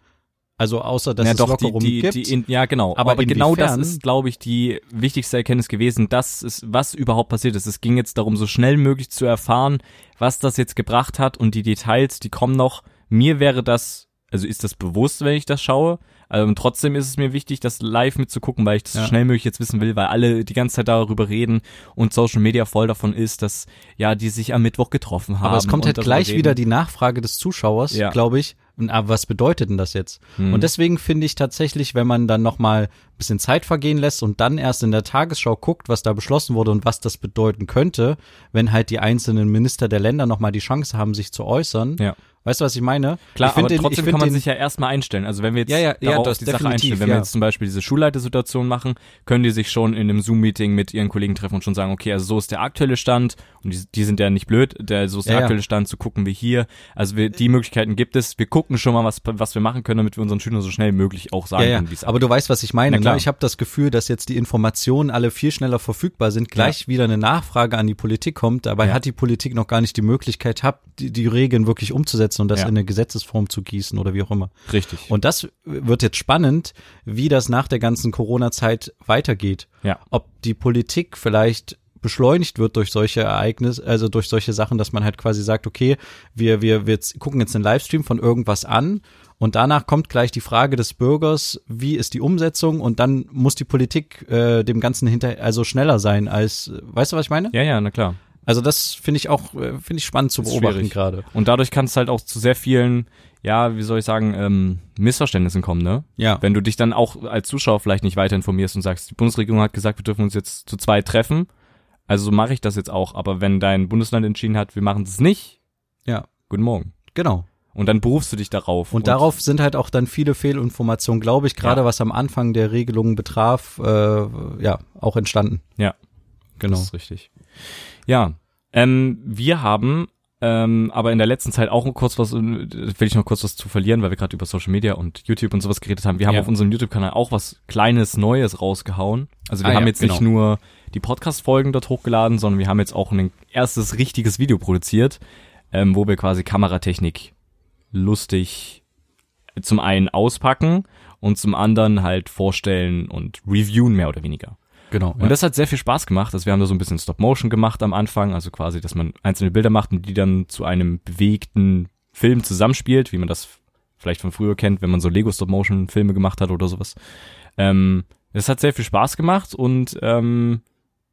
Also außer, dass ja, es doch, die, Lockerungen die, gibt. die in, ja, genau. Aber Aber, genau das ist, glaube ich, die wichtigste Erkenntnis gewesen. Das ist, was überhaupt passiert ist. Es ging jetzt darum, so schnell möglich zu erfahren, was das jetzt gebracht hat und die Details, die kommen noch. Mir wäre das, also ist das bewusst, wenn ich das schaue. Ähm, trotzdem ist es mir wichtig, das live mitzugucken, weil ich das Ja. so schnell möglich jetzt wissen will, weil alle die ganze Zeit darüber reden und Social Media voll davon ist, dass ja die sich am Mittwoch getroffen haben. aber es kommt halt gleich wieder die Nachfrage des Zuschauers, Ja. glaube ich. Aber was bedeutet denn das jetzt? Hm. Und deswegen finde ich tatsächlich, wenn man dann noch mal ein bisschen Zeit vergehen lässt und dann erst in der Tagesschau guckt, was da beschlossen wurde und was das bedeuten könnte, wenn halt die einzelnen Minister der Länder noch mal die Chance haben, sich zu äußern. Ja. Weißt du, was ich meine? Klar, ich aber den, trotzdem kann man den, sich ja erstmal einstellen. Also wenn wir jetzt Ja, ja, ja, das die Sache einstellen, wenn ja. wir jetzt zum Beispiel diese Schulleitersituation machen, können die sich schon in einem Zoom-Meeting mit ihren Kollegen treffen und schon sagen, okay, also so ist der aktuelle Stand und die, die sind ja nicht blöd, der, so ist der Ja, ja. aktuelle Stand, so gucken wir hier. Also wir, die Möglichkeiten gibt es. Wir gucken schon mal, was, was wir machen können, damit wir unseren Schülern so schnell wie möglich auch sagen können, wie es Aber du weißt, was ich meine. Ne? Ich habe das Gefühl, dass jetzt die Informationen alle viel schneller verfügbar sind, gleich wieder eine Nachfrage an die Politik kommt. Dabei hat die Politik noch gar nicht die Möglichkeit, hab, die, die Regeln wirklich umzusetzen und das Ja. in eine Gesetzesform zu gießen oder wie auch immer. Richtig. Und das wird jetzt spannend, wie das nach der ganzen Corona-Zeit weitergeht. Ja. Ob die Politik vielleicht beschleunigt wird durch solche Ereignisse, also durch solche Sachen, dass man halt quasi sagt, okay, wir, wir, wir gucken jetzt einen Livestream von irgendwas an und danach kommt gleich die Frage des Bürgers, wie ist die Umsetzung und dann muss die Politik äh, dem Ganzen hinter, also schneller sein als, weißt du, was ich meine? ja, ja, na klar. Also das finde ich auch, äh, finde ich spannend zu beobachten gerade. Und dadurch kann es halt auch zu sehr vielen, ja, wie soll ich sagen, ähm, Missverständnissen kommen, ne? Ja. Wenn du dich dann auch als Zuschauer vielleicht nicht weiter informierst und sagst, die Bundesregierung hat gesagt, wir dürfen uns jetzt zu zweit treffen, also so mache ich das jetzt auch. Aber wenn dein Bundesland entschieden hat, wir machen das nicht, Ja. guten Morgen. Genau. Und dann berufst du dich darauf. Und, darauf sind halt auch dann viele Fehlinformationen, glaube ich, gerade Ja. was am Anfang der Regelungen betraf, äh, ja, auch entstanden. Ja. Genau. Das ist richtig. Ja, ähm, wir haben ähm, aber in der letzten Zeit auch kurz was, äh, will ich noch kurz was zu verlieren, weil wir gerade über Social Media und YouTube und sowas geredet haben. Wir haben Ja. auf unserem YouTube-Kanal auch was Kleines Neues rausgehauen. Also wir Ah haben ja, jetzt nicht genau. nur die Podcast-Folgen dort hochgeladen, sondern wir haben jetzt auch ein erstes richtiges Video produziert, ähm, wo wir quasi Kameratechnik lustig zum einen auspacken und zum anderen halt vorstellen und reviewen mehr oder weniger. Genau. Und das hat sehr viel Spaß gemacht. Also wir haben da so ein bisschen Stop-Motion gemacht am Anfang, also quasi, dass man einzelne Bilder macht und die dann zu einem bewegten Film zusammenspielt, wie man das vielleicht von früher kennt, wenn man so Lego Stop-Motion-Filme gemacht hat oder sowas. Ähm, das hat sehr viel Spaß gemacht und ähm,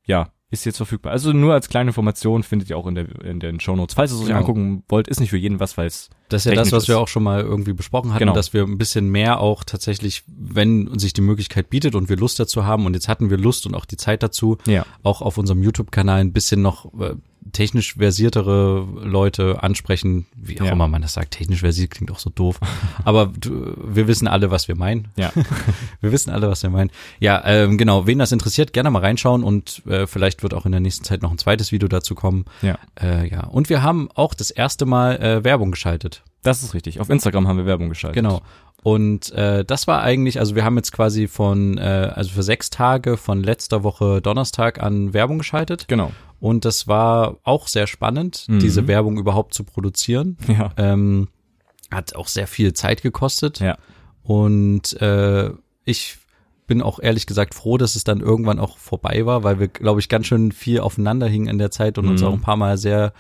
ja, ist jetzt verfügbar. Also nur als kleine Information findet ihr auch in, der, in den Shownotes. Falls ihr es euch Genau. angucken wollt, ist nicht für jeden was, weil es Das ist ja das, was wir ist. auch schon mal irgendwie besprochen hatten, Genau. dass wir ein bisschen mehr auch tatsächlich, wenn sich die Möglichkeit bietet und wir Lust dazu haben, und jetzt hatten wir Lust und auch die Zeit dazu, Ja. auch auf unserem YouTube-Kanal ein bisschen noch äh, technisch versiertere Leute ansprechen, wie auch Ja. immer man das sagt. Technisch versiert klingt auch so doof. Aber du, wir wissen alle, was wir meinen. Ja. Wir wissen alle, was wir meinen. Ja, ähm, genau. Wen das interessiert, gerne mal reinschauen und äh, vielleicht wird auch in der nächsten Zeit noch ein zweites Video dazu kommen. Ja. Äh, ja. Und wir haben auch das erste Mal äh, Werbung geschaltet. Das ist richtig. Auf Instagram haben wir Werbung geschaltet. Genau. Und äh, das war eigentlich, also wir haben jetzt quasi von, äh, also für sechs Tage von letzter Woche Donnerstag an Werbung geschaltet. Genau. Und das war auch sehr spannend, Mhm. diese Werbung überhaupt zu produzieren. Ja. Ähm, hat auch sehr viel Zeit gekostet. Ja. Und äh, ich bin auch ehrlich gesagt froh, dass es dann irgendwann auch vorbei war, weil wir, glaube ich, ganz schön viel aufeinander hingen in der Zeit und uns Mhm. auch ein paar Mal sehr,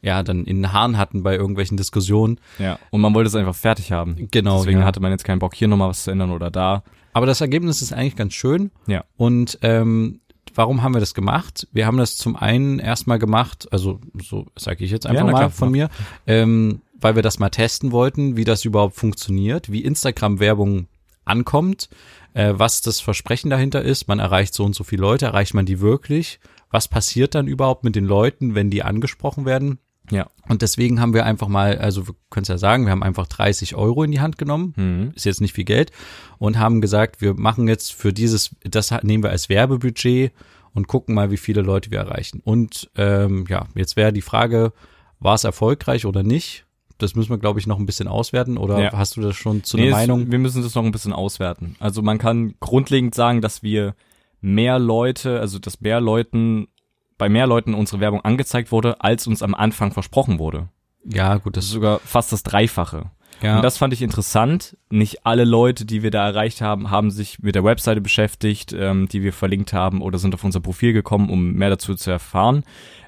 ja, dann in den Haaren hatten bei irgendwelchen Diskussionen. Ja. Und man wollte es einfach fertig haben. Genau. Deswegen ja. hatte man jetzt keinen Bock, hier nochmal was zu ändern oder da. Aber das Ergebnis ist eigentlich ganz schön. Ja. Und ähm, warum haben wir das gemacht? Wir haben das zum einen erstmal gemacht, also so sage ich jetzt einfach Ja, mal klar, von mir, ähm, weil wir das mal testen wollten, wie das überhaupt funktioniert, wie Instagram-Werbung ankommt, äh, was das Versprechen dahinter ist. Man erreicht so und so viele Leute, erreicht man die wirklich? Was passiert dann überhaupt mit den Leuten, wenn die angesprochen werden? Ja. Und deswegen haben wir einfach mal, also wir können es ja sagen, wir haben einfach 30 Euro in die Hand genommen. Mhm. Ist jetzt nicht viel Geld. Und haben gesagt, wir machen jetzt für dieses, das nehmen wir als Werbebudget und gucken mal, wie viele Leute wir erreichen. Und ähm, ja, jetzt wäre die Frage, war es erfolgreich oder nicht? Das müssen wir, glaube ich, noch ein bisschen auswerten. Oder Ja. hast du das schon zu Nee, einer es- Meinung? Wir müssen das noch ein bisschen auswerten. Also man kann grundlegend sagen, dass wir mehr Leute, also dass mehr Leuten, bei mehr Leuten unsere Werbung angezeigt wurde, als uns am Anfang versprochen wurde. Ja, gut, Das ist sogar fast das Dreifache. ja. Und das fand ich interessant. Nicht alle Leute, die wir da erreicht haben, haben sich mit der Webseite beschäftigt, ähm, die wir verlinkt haben oder sind auf unser Profil gekommen, um mehr dazu zu erfahren.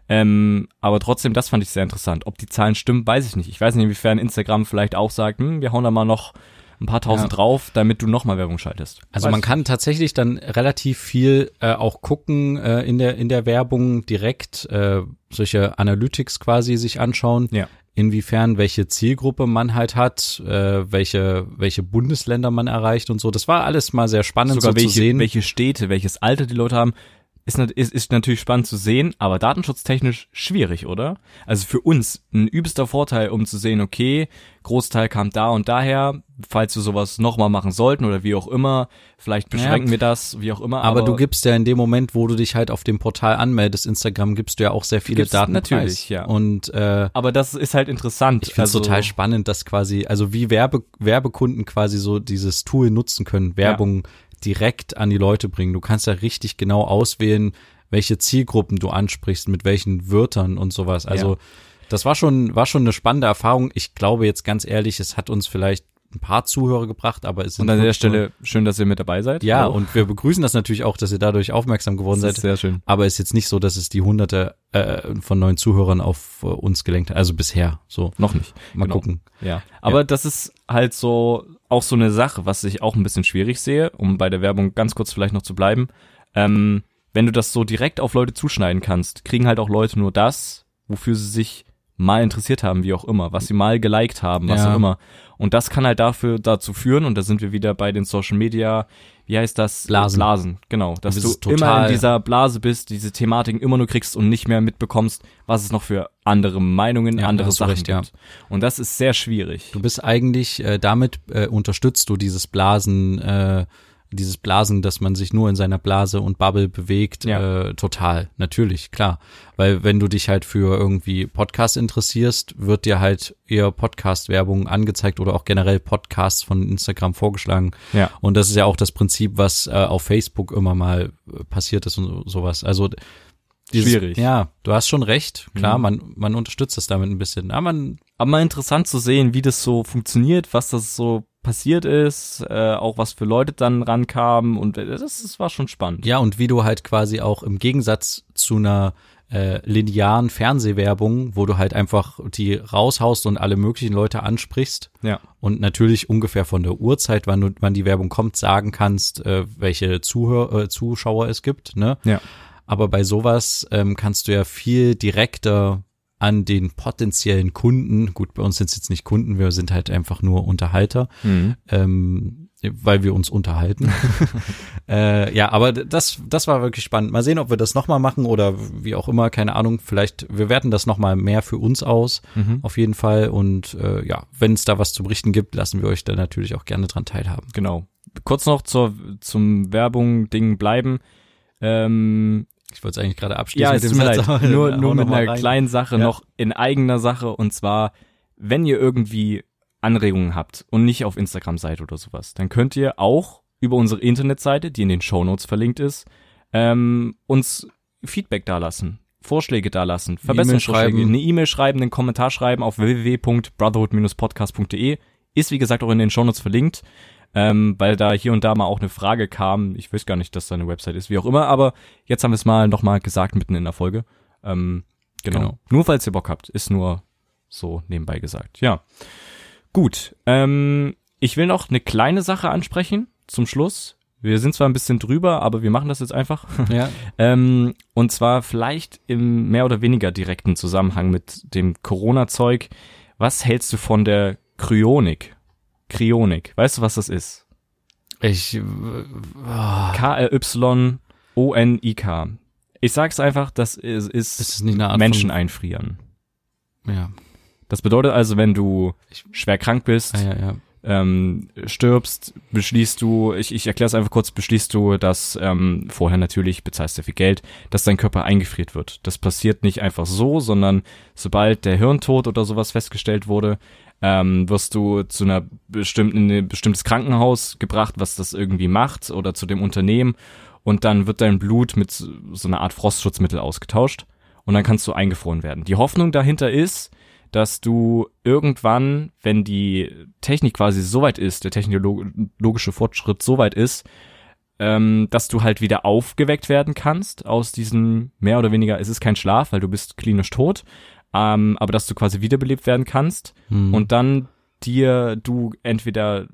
Ähm, aber trotzdem, das fand ich sehr interessant. Ob die Zahlen stimmen, weiß ich nicht. Ich weiß nicht, inwiefern Instagram vielleicht auch sagt, hm, wir hauen da mal noch ein paar tausend Ja. drauf, damit du nochmal Werbung schaltest. Also Weiß man kann tatsächlich dann relativ viel äh, auch gucken äh, in der in der Werbung direkt äh, solche Analytics quasi sich anschauen. Ja. Inwiefern welche Zielgruppe man halt hat, äh, welche welche Bundesländer man erreicht und so. Das war alles mal sehr spannend sogar so welche, zu sehen. welche Städte, welches Alter die Leute haben, ist, ist, ist natürlich spannend zu sehen, aber datenschutztechnisch schwierig, oder? Also für uns ein übelster Vorteil, um zu sehen, okay, Großteil kam da und daher, falls wir sowas nochmal machen sollten oder wie auch immer, vielleicht beschränken Ja. wir das, wie auch immer. aber, du gibst ja in dem Moment, wo du dich halt auf dem Portal anmeldest, Instagram, gibst du ja auch sehr viele Daten natürlich, ja. Und äh, aber das ist halt interessant. Ich finde es also, total spannend, dass quasi, also wie Werbe, Werbekunden quasi so dieses Tool nutzen können, Werbung direkt an die Leute bringen. Du kannst ja richtig genau auswählen, welche Zielgruppen du ansprichst, mit welchen Wörtern und sowas. Also Ja. das war schon, war schon eine spannende Erfahrung. Ich glaube jetzt ganz ehrlich, es hat uns vielleicht ein paar Zuhörer gebracht, aber es sind Und an der Stelle schön, dass ihr mit dabei seid. ja, Hallo. und wir begrüßen das natürlich auch, dass ihr dadurch aufmerksam geworden ist seid. sehr schön. Aber es ist jetzt nicht so, dass es die hunderte äh, von neuen Zuhörern auf äh, uns gelenkt hat. Also bisher. So, Noch nicht. mal Genau. gucken. Ja, aber das ist halt so auch so eine Sache, was ich auch ein bisschen schwierig sehe, um bei der Werbung ganz kurz vielleicht noch zu bleiben. Ähm, wenn du das so direkt auf Leute zuschneiden kannst, kriegen halt auch Leute nur das, wofür sie sich mal interessiert haben, wie auch immer, was sie mal geliked haben, was Ja. auch immer. Und das kann halt dafür dazu führen, und da sind wir wieder bei den Social Media, wie heißt das? Blasen. Blasen, genau. Dass Das du ist immer in dieser Blase bist, diese Thematiken immer nur kriegst und nicht mehr mitbekommst, was es noch für andere Meinungen, Ja, andere du Sachen recht, ja. gibt. Und das ist sehr schwierig. Du bist eigentlich, äh, damit äh, unterstützt du dieses Blasen, äh, dieses Blasen, dass man sich nur in seiner Blase und Bubble bewegt, Ja. äh, total, natürlich, klar. Weil wenn du dich halt für irgendwie Podcast interessierst, wird dir halt eher Podcast-Werbung angezeigt oder auch generell Podcasts von Instagram vorgeschlagen. Ja. Und das ist ja auch das Prinzip, was äh, auf Facebook immer mal äh, passiert ist und so, sowas. Also dieses, Schwierig. Ja, du hast schon recht. Klar, Mhm. man, man unterstützt das damit ein bisschen. Aber man Aber mal interessant zu sehen, wie das so funktioniert, was das so passiert ist, äh, auch was für Leute dann rankamen und äh, das, das war schon spannend. Ja, und wie du halt quasi auch im Gegensatz zu einer äh, linearen Fernsehwerbung, wo du halt einfach die raushaust und alle möglichen Leute ansprichst Ja. und natürlich ungefähr von der Uhrzeit, wann, du, wann die Werbung kommt, sagen kannst, äh, welche Zuhör, äh, Zuschauer es gibt. Ne? Ja. Aber bei sowas ähm, kannst du ja viel direkter an den potenziellen Kunden, gut, bei uns sind es jetzt nicht Kunden, wir sind halt einfach nur Unterhalter, Mhm. ähm, weil wir uns unterhalten. äh, ja, aber das, das war wirklich spannend. Mal sehen, ob wir das nochmal machen oder wie auch immer, keine Ahnung. Vielleicht, wir werten das nochmal mehr für uns aus, Mhm. auf jeden Fall. Und äh, ja, wenn es da was zu berichten gibt, lassen wir euch da natürlich auch gerne dran teilhaben. Genau. Kurz noch zur, zum Werbung-Ding bleiben. Ähm, Ich wollte es eigentlich gerade abschließen ja, mit dem Satz, leid. Nur, nur mit einer rein. kleinen Sache Ja. noch in eigener Sache und zwar, wenn ihr irgendwie Anregungen habt und nicht auf Instagram seid oder sowas, dann könnt ihr auch über unsere Internetseite, die in den Shownotes verlinkt ist, ähm, uns Feedback dalassen, Vorschläge dalassen, Verbesserungsvorschläge, schreiben. eine E-Mail schreiben, einen Kommentar schreiben auf www.brotherhood-podcast.de. Ist wie gesagt auch in den Shownotes verlinkt, ähm, weil da hier und da mal auch eine Frage kam. Ich weiß gar nicht, dass da eine Website ist, wie auch immer, aber jetzt haben wir es mal nochmal gesagt mitten in der Folge. Ähm, genau. Genau. Nur falls ihr Bock habt, ist nur so nebenbei gesagt. Ja. Gut. Ähm, ich will noch eine kleine Sache ansprechen zum Schluss. Wir sind zwar ein bisschen drüber, aber wir machen das jetzt einfach. Ja, Ähm, und zwar vielleicht im mehr oder weniger direkten Zusammenhang mit dem Corona-Zeug. Was hältst du von der Kryonik? Kryonik. Weißt du, was das ist? ich, äh, oh, K-R-Y-O-N-I-K. Ich sag's einfach, das ist, ist ist eine Art Menschen einfrieren. Ja. Das bedeutet also, wenn du Ich- schwer krank bist, Ah, ja, ja. ähm, stirbst, beschließt du, ich, ich erkläre es einfach kurz, beschließt du, dass ähm, vorher natürlich bezahlst du viel Geld, dass dein Körper eingefriert wird. Das passiert nicht einfach so, sondern sobald der Hirntod oder sowas festgestellt wurde, ähm, wirst du zu einer bestimmten, in ein bestimmtes Krankenhaus gebracht, was das irgendwie macht oder zu dem Unternehmen und dann wird dein Blut mit so einer Art Frostschutzmittel ausgetauscht und dann kannst du eingefroren werden. Die Hoffnung dahinter ist, dass du irgendwann, wenn die Technik quasi so weit ist, der technologische Fortschritt so weit ist, ähm, dass du halt wieder aufgeweckt werden kannst aus diesem mehr oder weniger, es ist kein Schlaf, weil du bist klinisch tot, ähm, aber dass du quasi wiederbelebt werden kannst Hm. und dann dir du entweder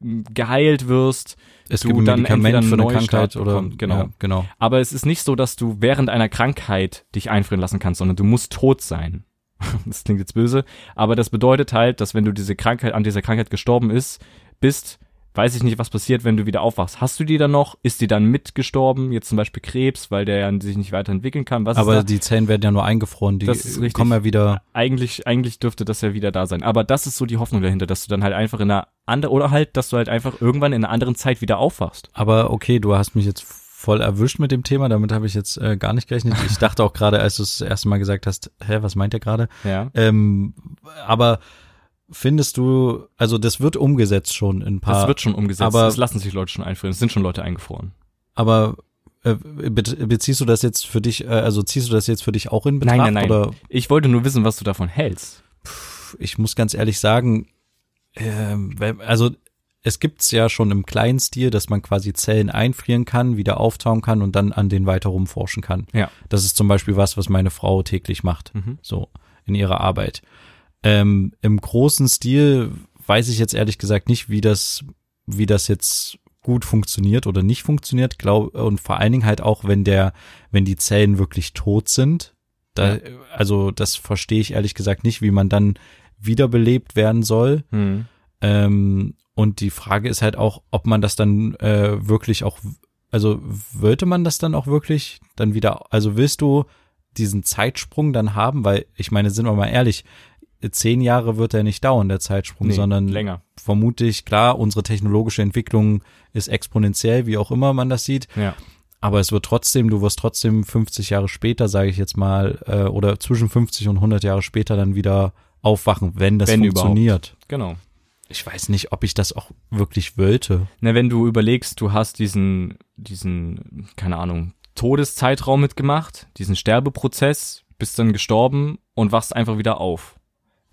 geheilt wirst, es du gibt dann Medikament entweder für eine einen Krankheit oder bekommst, genau. Ja, genau. aber es ist nicht so, dass du während einer Krankheit dich einfrieren lassen kannst, sondern du musst tot sein. Das klingt jetzt böse, aber das bedeutet halt, dass wenn du diese Krankheit an dieser Krankheit gestorben ist, bist, weiß ich nicht, was passiert, wenn du wieder aufwachst. Hast du die dann noch? Ist die dann mitgestorben? Jetzt zum Beispiel Krebs, weil der ja sich nicht weiterentwickeln kann. Was Aber die Zellen werden ja nur eingefroren, die Das ist richtig. kommen ja wieder. eigentlich, eigentlich dürfte das ja wieder da sein. Aber das ist so die Hoffnung dahinter, dass du dann halt einfach in einer anderen, oder halt, dass du halt einfach irgendwann in einer anderen Zeit wieder aufwachst. Aber okay, du hast mich jetzt voll erwischt mit dem Thema, damit habe ich jetzt äh, gar nicht gerechnet. Ich dachte auch gerade, als du es das erste Mal gesagt hast, hä, was meint ihr gerade? Ja. Ähm, aber findest du, also das wird umgesetzt schon in ein paar. Das wird schon umgesetzt. aber- es lassen sich Leute schon einfrieren. Es sind schon Leute eingefroren. aber äh, be beziehst du das jetzt für dich, äh, also ziehst du das jetzt für dich auch in Betracht? Nein, nein, nein. Oder Ich wollte nur wissen, was du davon hältst. ich muss ganz ehrlich sagen, ähm, also es gibt's ja schon im kleinen Stil, dass man quasi Zellen einfrieren kann, wieder auftauen kann und dann an den weiter rumforschen kann. Ja. Das ist zum Beispiel was, was meine Frau täglich macht, Mhm. so in ihrer Arbeit. Ähm, Im großen Stil weiß ich jetzt ehrlich gesagt nicht, wie das, wie das jetzt gut funktioniert oder nicht funktioniert. Glaub, und vor allen Dingen halt auch, wenn der, wenn die Zellen wirklich tot sind. Da, Ja. Also das verstehe ich ehrlich gesagt nicht, wie man dann wiederbelebt werden soll. Hm. Ähm, und die Frage ist halt auch, ob man das dann äh, wirklich auch, also wollte man das dann auch wirklich dann wieder, also willst du diesen Zeitsprung dann haben? Weil ich meine, sind wir mal ehrlich, zehn Jahre wird er nicht dauern, der Zeitsprung, Nee, sondern länger. vermutlich, klar, unsere technologische Entwicklung ist exponentiell, wie auch immer man das sieht. Ja. Aber es wird trotzdem, du wirst trotzdem 50 Jahre später, sage ich jetzt mal, äh, oder zwischen 50 und 100 Jahre später dann wieder aufwachen, wenn das Wenn funktioniert. Genau. Ich weiß nicht, ob ich das auch wirklich wollte. Na, wenn du überlegst, du hast diesen, diesen, keine Ahnung, Todeszeitraum mitgemacht, diesen Sterbeprozess, bist dann gestorben und wachst einfach wieder auf.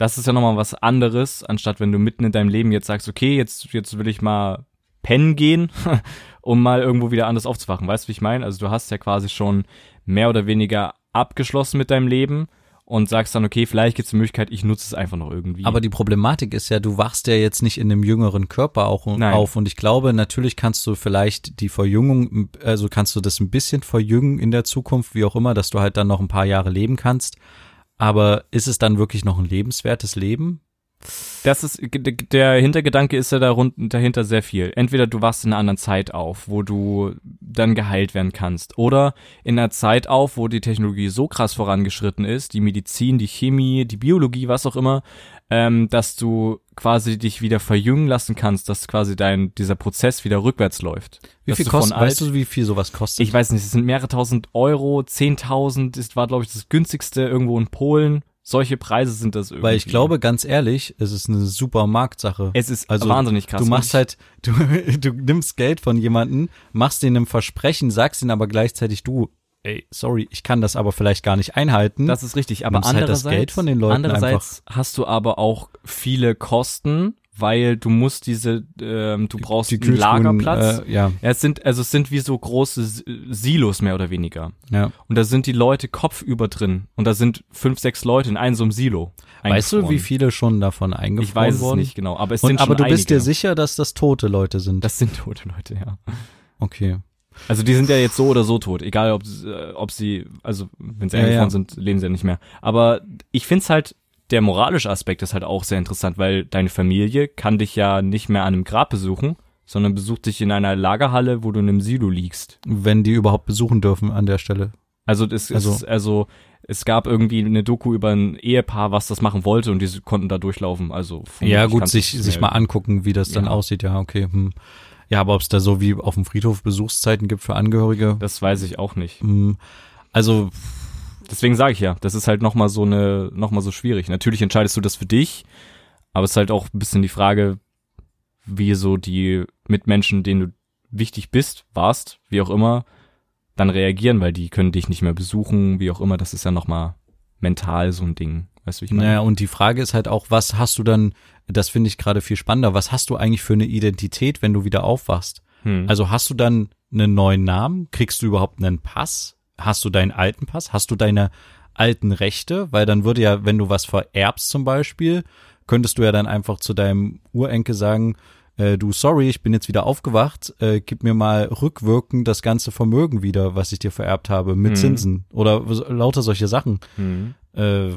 Das ist ja nochmal was anderes, anstatt wenn du mitten in deinem Leben jetzt sagst, okay, jetzt, jetzt will ich mal pennen gehen, um mal irgendwo wieder anders aufzuwachen. Weißt du, wie ich meine? Also du hast ja quasi schon mehr oder weniger abgeschlossen mit deinem Leben und sagst dann, okay, vielleicht gibt es die Möglichkeit, ich nutze es einfach noch irgendwie. Aber die Problematik ist ja, du wachst ja jetzt nicht in einem jüngeren Körper auch Nein. auf. Und ich glaube, natürlich kannst du vielleicht die Verjüngung, also kannst du das ein bisschen verjüngen in der Zukunft, wie auch immer, dass du halt dann noch ein paar Jahre leben kannst. Aber ist es dann wirklich noch ein lebenswertes Leben? Das ist, der Hintergedanke ist ja darun- dahinter sehr viel. Entweder du wachst in einer anderen Zeit auf, wo du dann geheilt werden kannst, oder in einer Zeit auf, wo die Technologie so krass vorangeschritten ist, die Medizin, die Chemie, die Biologie, was auch immer, ähm, dass du quasi dich wieder verjüngen lassen kannst, dass quasi dein, dieser Prozess wieder rückwärts läuft. Wie viel kostet, weißt du, wie viel sowas kostet? Ich weiß nicht, es sind mehrere tausend Euro, zehntausend, ist war, glaube ich, das günstigste irgendwo in Polen. Solche Preise sind das irgendwie. Weil ich glaube, ganz ehrlich, es ist eine super Marktsache. es ist also, wahnsinnig krass. Du machst halt, du, du nimmst Geld von jemanden, machst denen ein Versprechen, sagst ihnen aber gleichzeitig, du, ey, sorry, ich kann das aber vielleicht gar nicht einhalten. Das ist richtig, aber Nimmst halt das andererseits, Geld von den Leuten andererseits hast du aber auch viele Kosten, weil du musst diese, ähm, du brauchst einen Kühltruhen, Lagerplatz. Äh, ja, ja, es sind, also es sind wie so große Silos mehr oder weniger. ja. Und da sind die Leute kopfüber drin. Und da sind fünf, sechs Leute in einem so einem Silo. Weißt du, wie viele schon davon eingefroren Ich weiß es wurden? nicht genau, aber es Und, sind aber du bist einige. dir sicher, dass das tote Leute sind. Das sind tote Leute, ja. okay. Also die sind ja jetzt so oder so tot, egal ob, äh, ob sie, also wenn sie Ja, eingefroren ja. sind, leben sie ja nicht mehr. Aber ich find's halt, der moralische Aspekt ist halt auch sehr interessant, weil deine Familie kann dich ja nicht mehr an einem Grab besuchen, sondern besucht dich in einer Lagerhalle, wo du in einem Silo liegst. Wenn die überhaupt besuchen dürfen an der Stelle. Also das Also- ist also es gab irgendwie eine Doku über ein Ehepaar, was das machen wollte und die konnten da durchlaufen. Also Ja, gut, sich, es sich mal angucken, wie das dann Ja. aussieht. Ja, okay. Hm. Ja, aber ob es da so wie auf dem Friedhof Besuchszeiten gibt für Angehörige, Das weiß ich auch nicht. hm, also Deswegen sage ich ja, das ist halt noch mal so eine noch mal so schwierig. Natürlich entscheidest du das für dich, aber es ist halt auch ein bisschen die Frage, wie so die Mitmenschen, denen du wichtig bist, warst, wie auch immer, dann reagieren, weil die können dich nicht mehr besuchen, wie auch immer. Das ist ja noch mal mental so ein Ding. Weißt du, wie ich meine? Naja, und die Frage ist halt auch, was hast du dann, das finde ich gerade viel spannender, was hast du eigentlich für eine Identität, wenn du wieder aufwachst? Hm. Also hast du dann einen neuen Namen? Kriegst du überhaupt einen Pass? Hast du deinen alten Pass? Hast du deine alten Rechte? Weil dann würde ja, wenn du was vererbst zum Beispiel, könntest du ja dann einfach zu deinem Urenkel sagen, äh, du, sorry, ich bin jetzt wieder aufgewacht, äh, gib mir mal rückwirkend das ganze Vermögen wieder, was ich dir vererbt habe, mit Mhm. Zinsen oder lauter solche Sachen. Hm. Äh,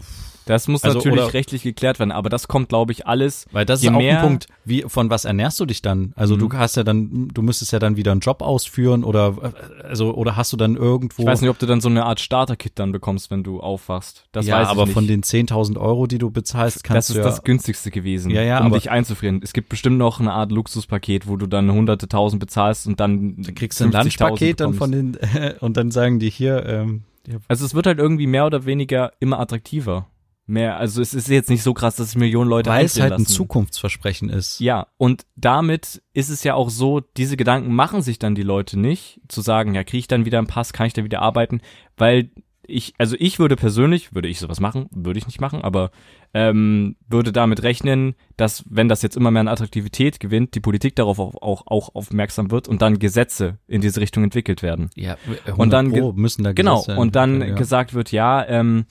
Das muss Also, natürlich oder- rechtlich geklärt werden, aber das kommt, glaube ich, alles. Weil das ist auch ein Punkt, wie, von was ernährst du dich dann? Also du Mhm. hast ja dann, du müsstest ja dann wieder einen Job ausführen oder, also, oder hast du dann irgendwo. Ich weiß nicht, ob du dann so eine Art Starter-Kit dann bekommst, wenn du aufwachst. Das ja, weiß ich aber nicht. von den 10.000 Euro, die du bezahlst, kannst das ist du ja. das günstigste gewesen, Ja, ja, um aber- dich einzufrieren. Es gibt bestimmt noch eine Art Luxuspaket, wo du dann hunderte tausend bezahlst und dann du kriegst ein 50.000 Lunchpaket dann von den, und dann sagen die hier, ähm, Also es wird halt irgendwie mehr oder weniger immer attraktiver. Mehr, also es ist jetzt nicht so krass, dass es Millionen Leute weil es halt ein lassen. Zukunftsversprechen ist. Ja, und damit ist es ja auch so, diese Gedanken machen sich dann die Leute nicht, zu sagen, ja, kriege ich dann wieder einen Pass, kann ich dann wieder arbeiten, weil ich, also ich würde persönlich, würde ich sowas machen, würde ich nicht machen, aber ähm, würde damit rechnen, dass wenn das jetzt immer mehr an Attraktivität gewinnt, die Politik darauf auch, auch, auch aufmerksam wird und dann Gesetze in diese Richtung entwickelt werden. Ja, Und dann 100 Pro müssen da Genau, Gesetze und dann ja. gesagt wird, ja, ähm,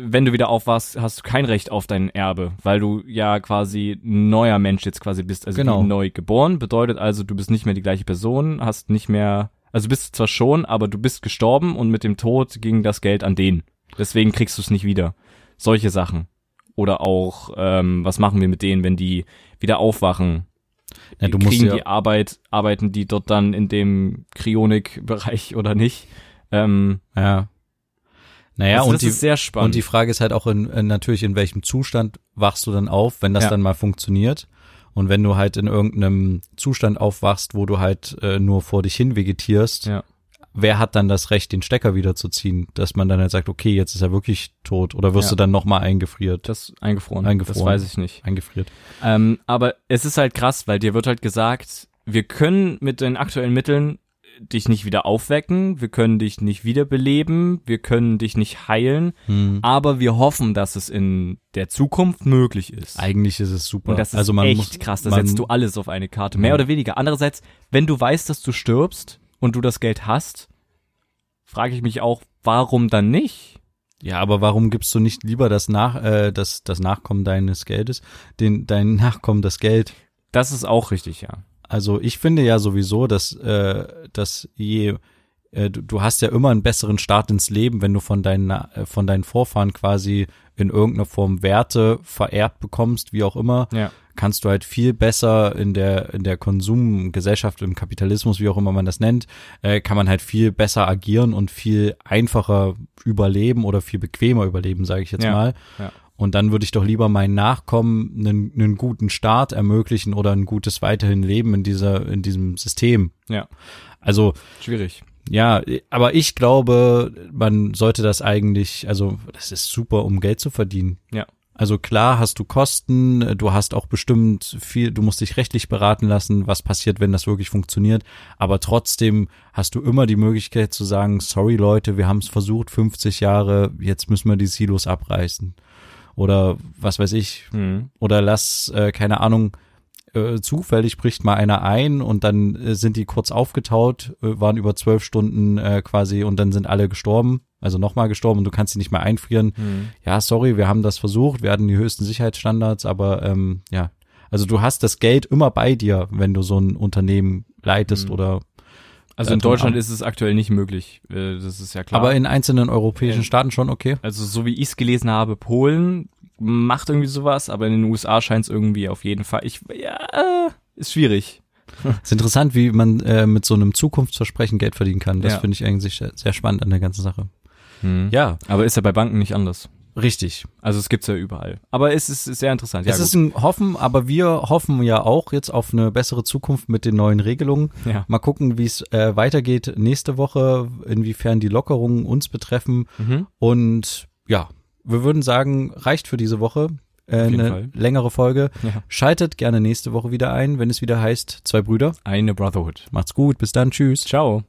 wenn du wieder aufwachst, hast du kein Recht auf dein Erbe, weil du ja quasi ein neuer Mensch jetzt quasi bist, also Genau. neu geboren, bedeutet also, du bist nicht mehr die gleiche Person, hast nicht mehr, also bist du zwar schon, aber du bist gestorben und mit dem Tod ging das Geld an den. Deswegen kriegst du es nicht wieder. Solche Sachen. Oder auch, ähm, was machen wir mit denen, wenn die wieder aufwachen? Ja, du musst kriegen ja, die Arbeit, arbeiten die dort dann in dem Kryonik-Bereich oder nicht? Ähm, ja. Naja, also und das die, ist sehr spannend. Und die Frage ist halt auch in, in natürlich, in welchem Zustand wachst du dann auf, wenn das Ja. dann mal funktioniert. Und wenn du halt in irgendeinem Zustand aufwachst, wo du halt äh, nur vor dich hin vegetierst, Ja. wer hat dann das Recht, den Stecker wieder zu ziehen? Dass man dann halt sagt, okay, jetzt ist er wirklich tot. Oder wirst Ja. du dann nochmal eingefriert? das eingefroren. Eingefroren. Das weiß ich nicht. Eingefriert. Ähm, aber es ist halt krass, weil dir wird halt gesagt, wir können mit den aktuellen Mitteln dich nicht wieder aufwecken, wir können dich nicht wiederbeleben, wir können dich nicht heilen, Hm. aber wir hoffen, dass es in der Zukunft möglich ist. Eigentlich ist es super. Und das ist also man echt muss, krass, da setzt du alles auf eine Karte, mehr Ja. oder weniger. Andererseits, wenn du weißt, dass du stirbst und du das Geld hast, frage ich mich auch, warum dann nicht? Ja, aber warum gibst du nicht lieber das nach, äh, das, das Nachkommen deines Geldes, den, deinen Nachkommen das Geld? Das ist auch richtig, ja. Also ich finde ja sowieso, dass, äh, dass je äh, du, du hast ja immer einen besseren Start ins Leben, wenn du von deinen äh, von deinen Vorfahren quasi in irgendeiner Form Werte vererbt bekommst, wie auch immer, Ja. kannst du halt viel besser in der in der Konsumgesellschaft, im Kapitalismus, wie auch immer man das nennt, äh, kann man halt viel besser agieren und viel einfacher überleben oder viel bequemer überleben, sage ich jetzt Ja, mal. ja. Und dann würde ich doch lieber meinen Nachkommen einen, einen guten Start ermöglichen oder ein gutes weiterhin Leben in dieser, in diesem System. Ja. Also, Schwierig. ja, aber ich glaube, man sollte das eigentlich, also, das ist super, um Geld zu verdienen. Ja. Also klar hast du Kosten, du hast auch bestimmt viel, du musst dich rechtlich beraten lassen, was passiert, wenn das wirklich funktioniert. Aber trotzdem hast du immer die Möglichkeit zu sagen, sorry Leute, wir haben es versucht, 50 Jahre, jetzt müssen wir die Silos abreißen. Oder was weiß ich, Hm. oder lass, äh, keine Ahnung, äh, zufällig bricht mal einer ein und dann äh, sind die kurz aufgetaut, äh, waren über zwölf Stunden äh, quasi und dann sind alle gestorben, also nochmal gestorben und du kannst sie nicht mehr einfrieren. Hm. Ja, sorry, wir haben das versucht, wir hatten die höchsten Sicherheitsstandards, aber ähm, ja, also du hast das Geld immer bei dir, wenn du so ein Unternehmen leitest Mhm. oder Also in Deutschland ist es aktuell nicht möglich. Äh, Das ist ja klar. aber in einzelnen europäischen Ja. Staaten schon okay. also so wie ich es gelesen habe, Polen macht irgendwie sowas, aber in den USA scheint es irgendwie auf jeden Fall. Ich ja, ist schwierig. ist interessant, wie man äh, mit so einem Zukunftsversprechen Geld verdienen kann. Das Ja. finde ich eigentlich sehr, sehr spannend an der ganzen Sache. Hm. Ja, Aber ist ja bei Banken nicht anders. Richtig. Also es gibt's ja überall. Aber es ist sehr interessant. Ja, es ist ein Hoffen, aber wir hoffen ja auch jetzt auf eine bessere Zukunft mit den neuen Regelungen. gut. ja. Mal gucken, wie es äh, weitergeht nächste Woche, inwiefern die Lockerungen uns betreffen. Mhm. Und ja, wir würden sagen, reicht für diese Woche. Äh, eine Fall. längere Folge. ja. Schaltet gerne nächste Woche wieder ein, wenn es wieder heißt, zwei Brüder. Eine Brotherhood. Macht's gut, bis dann, tschüss. Ciao.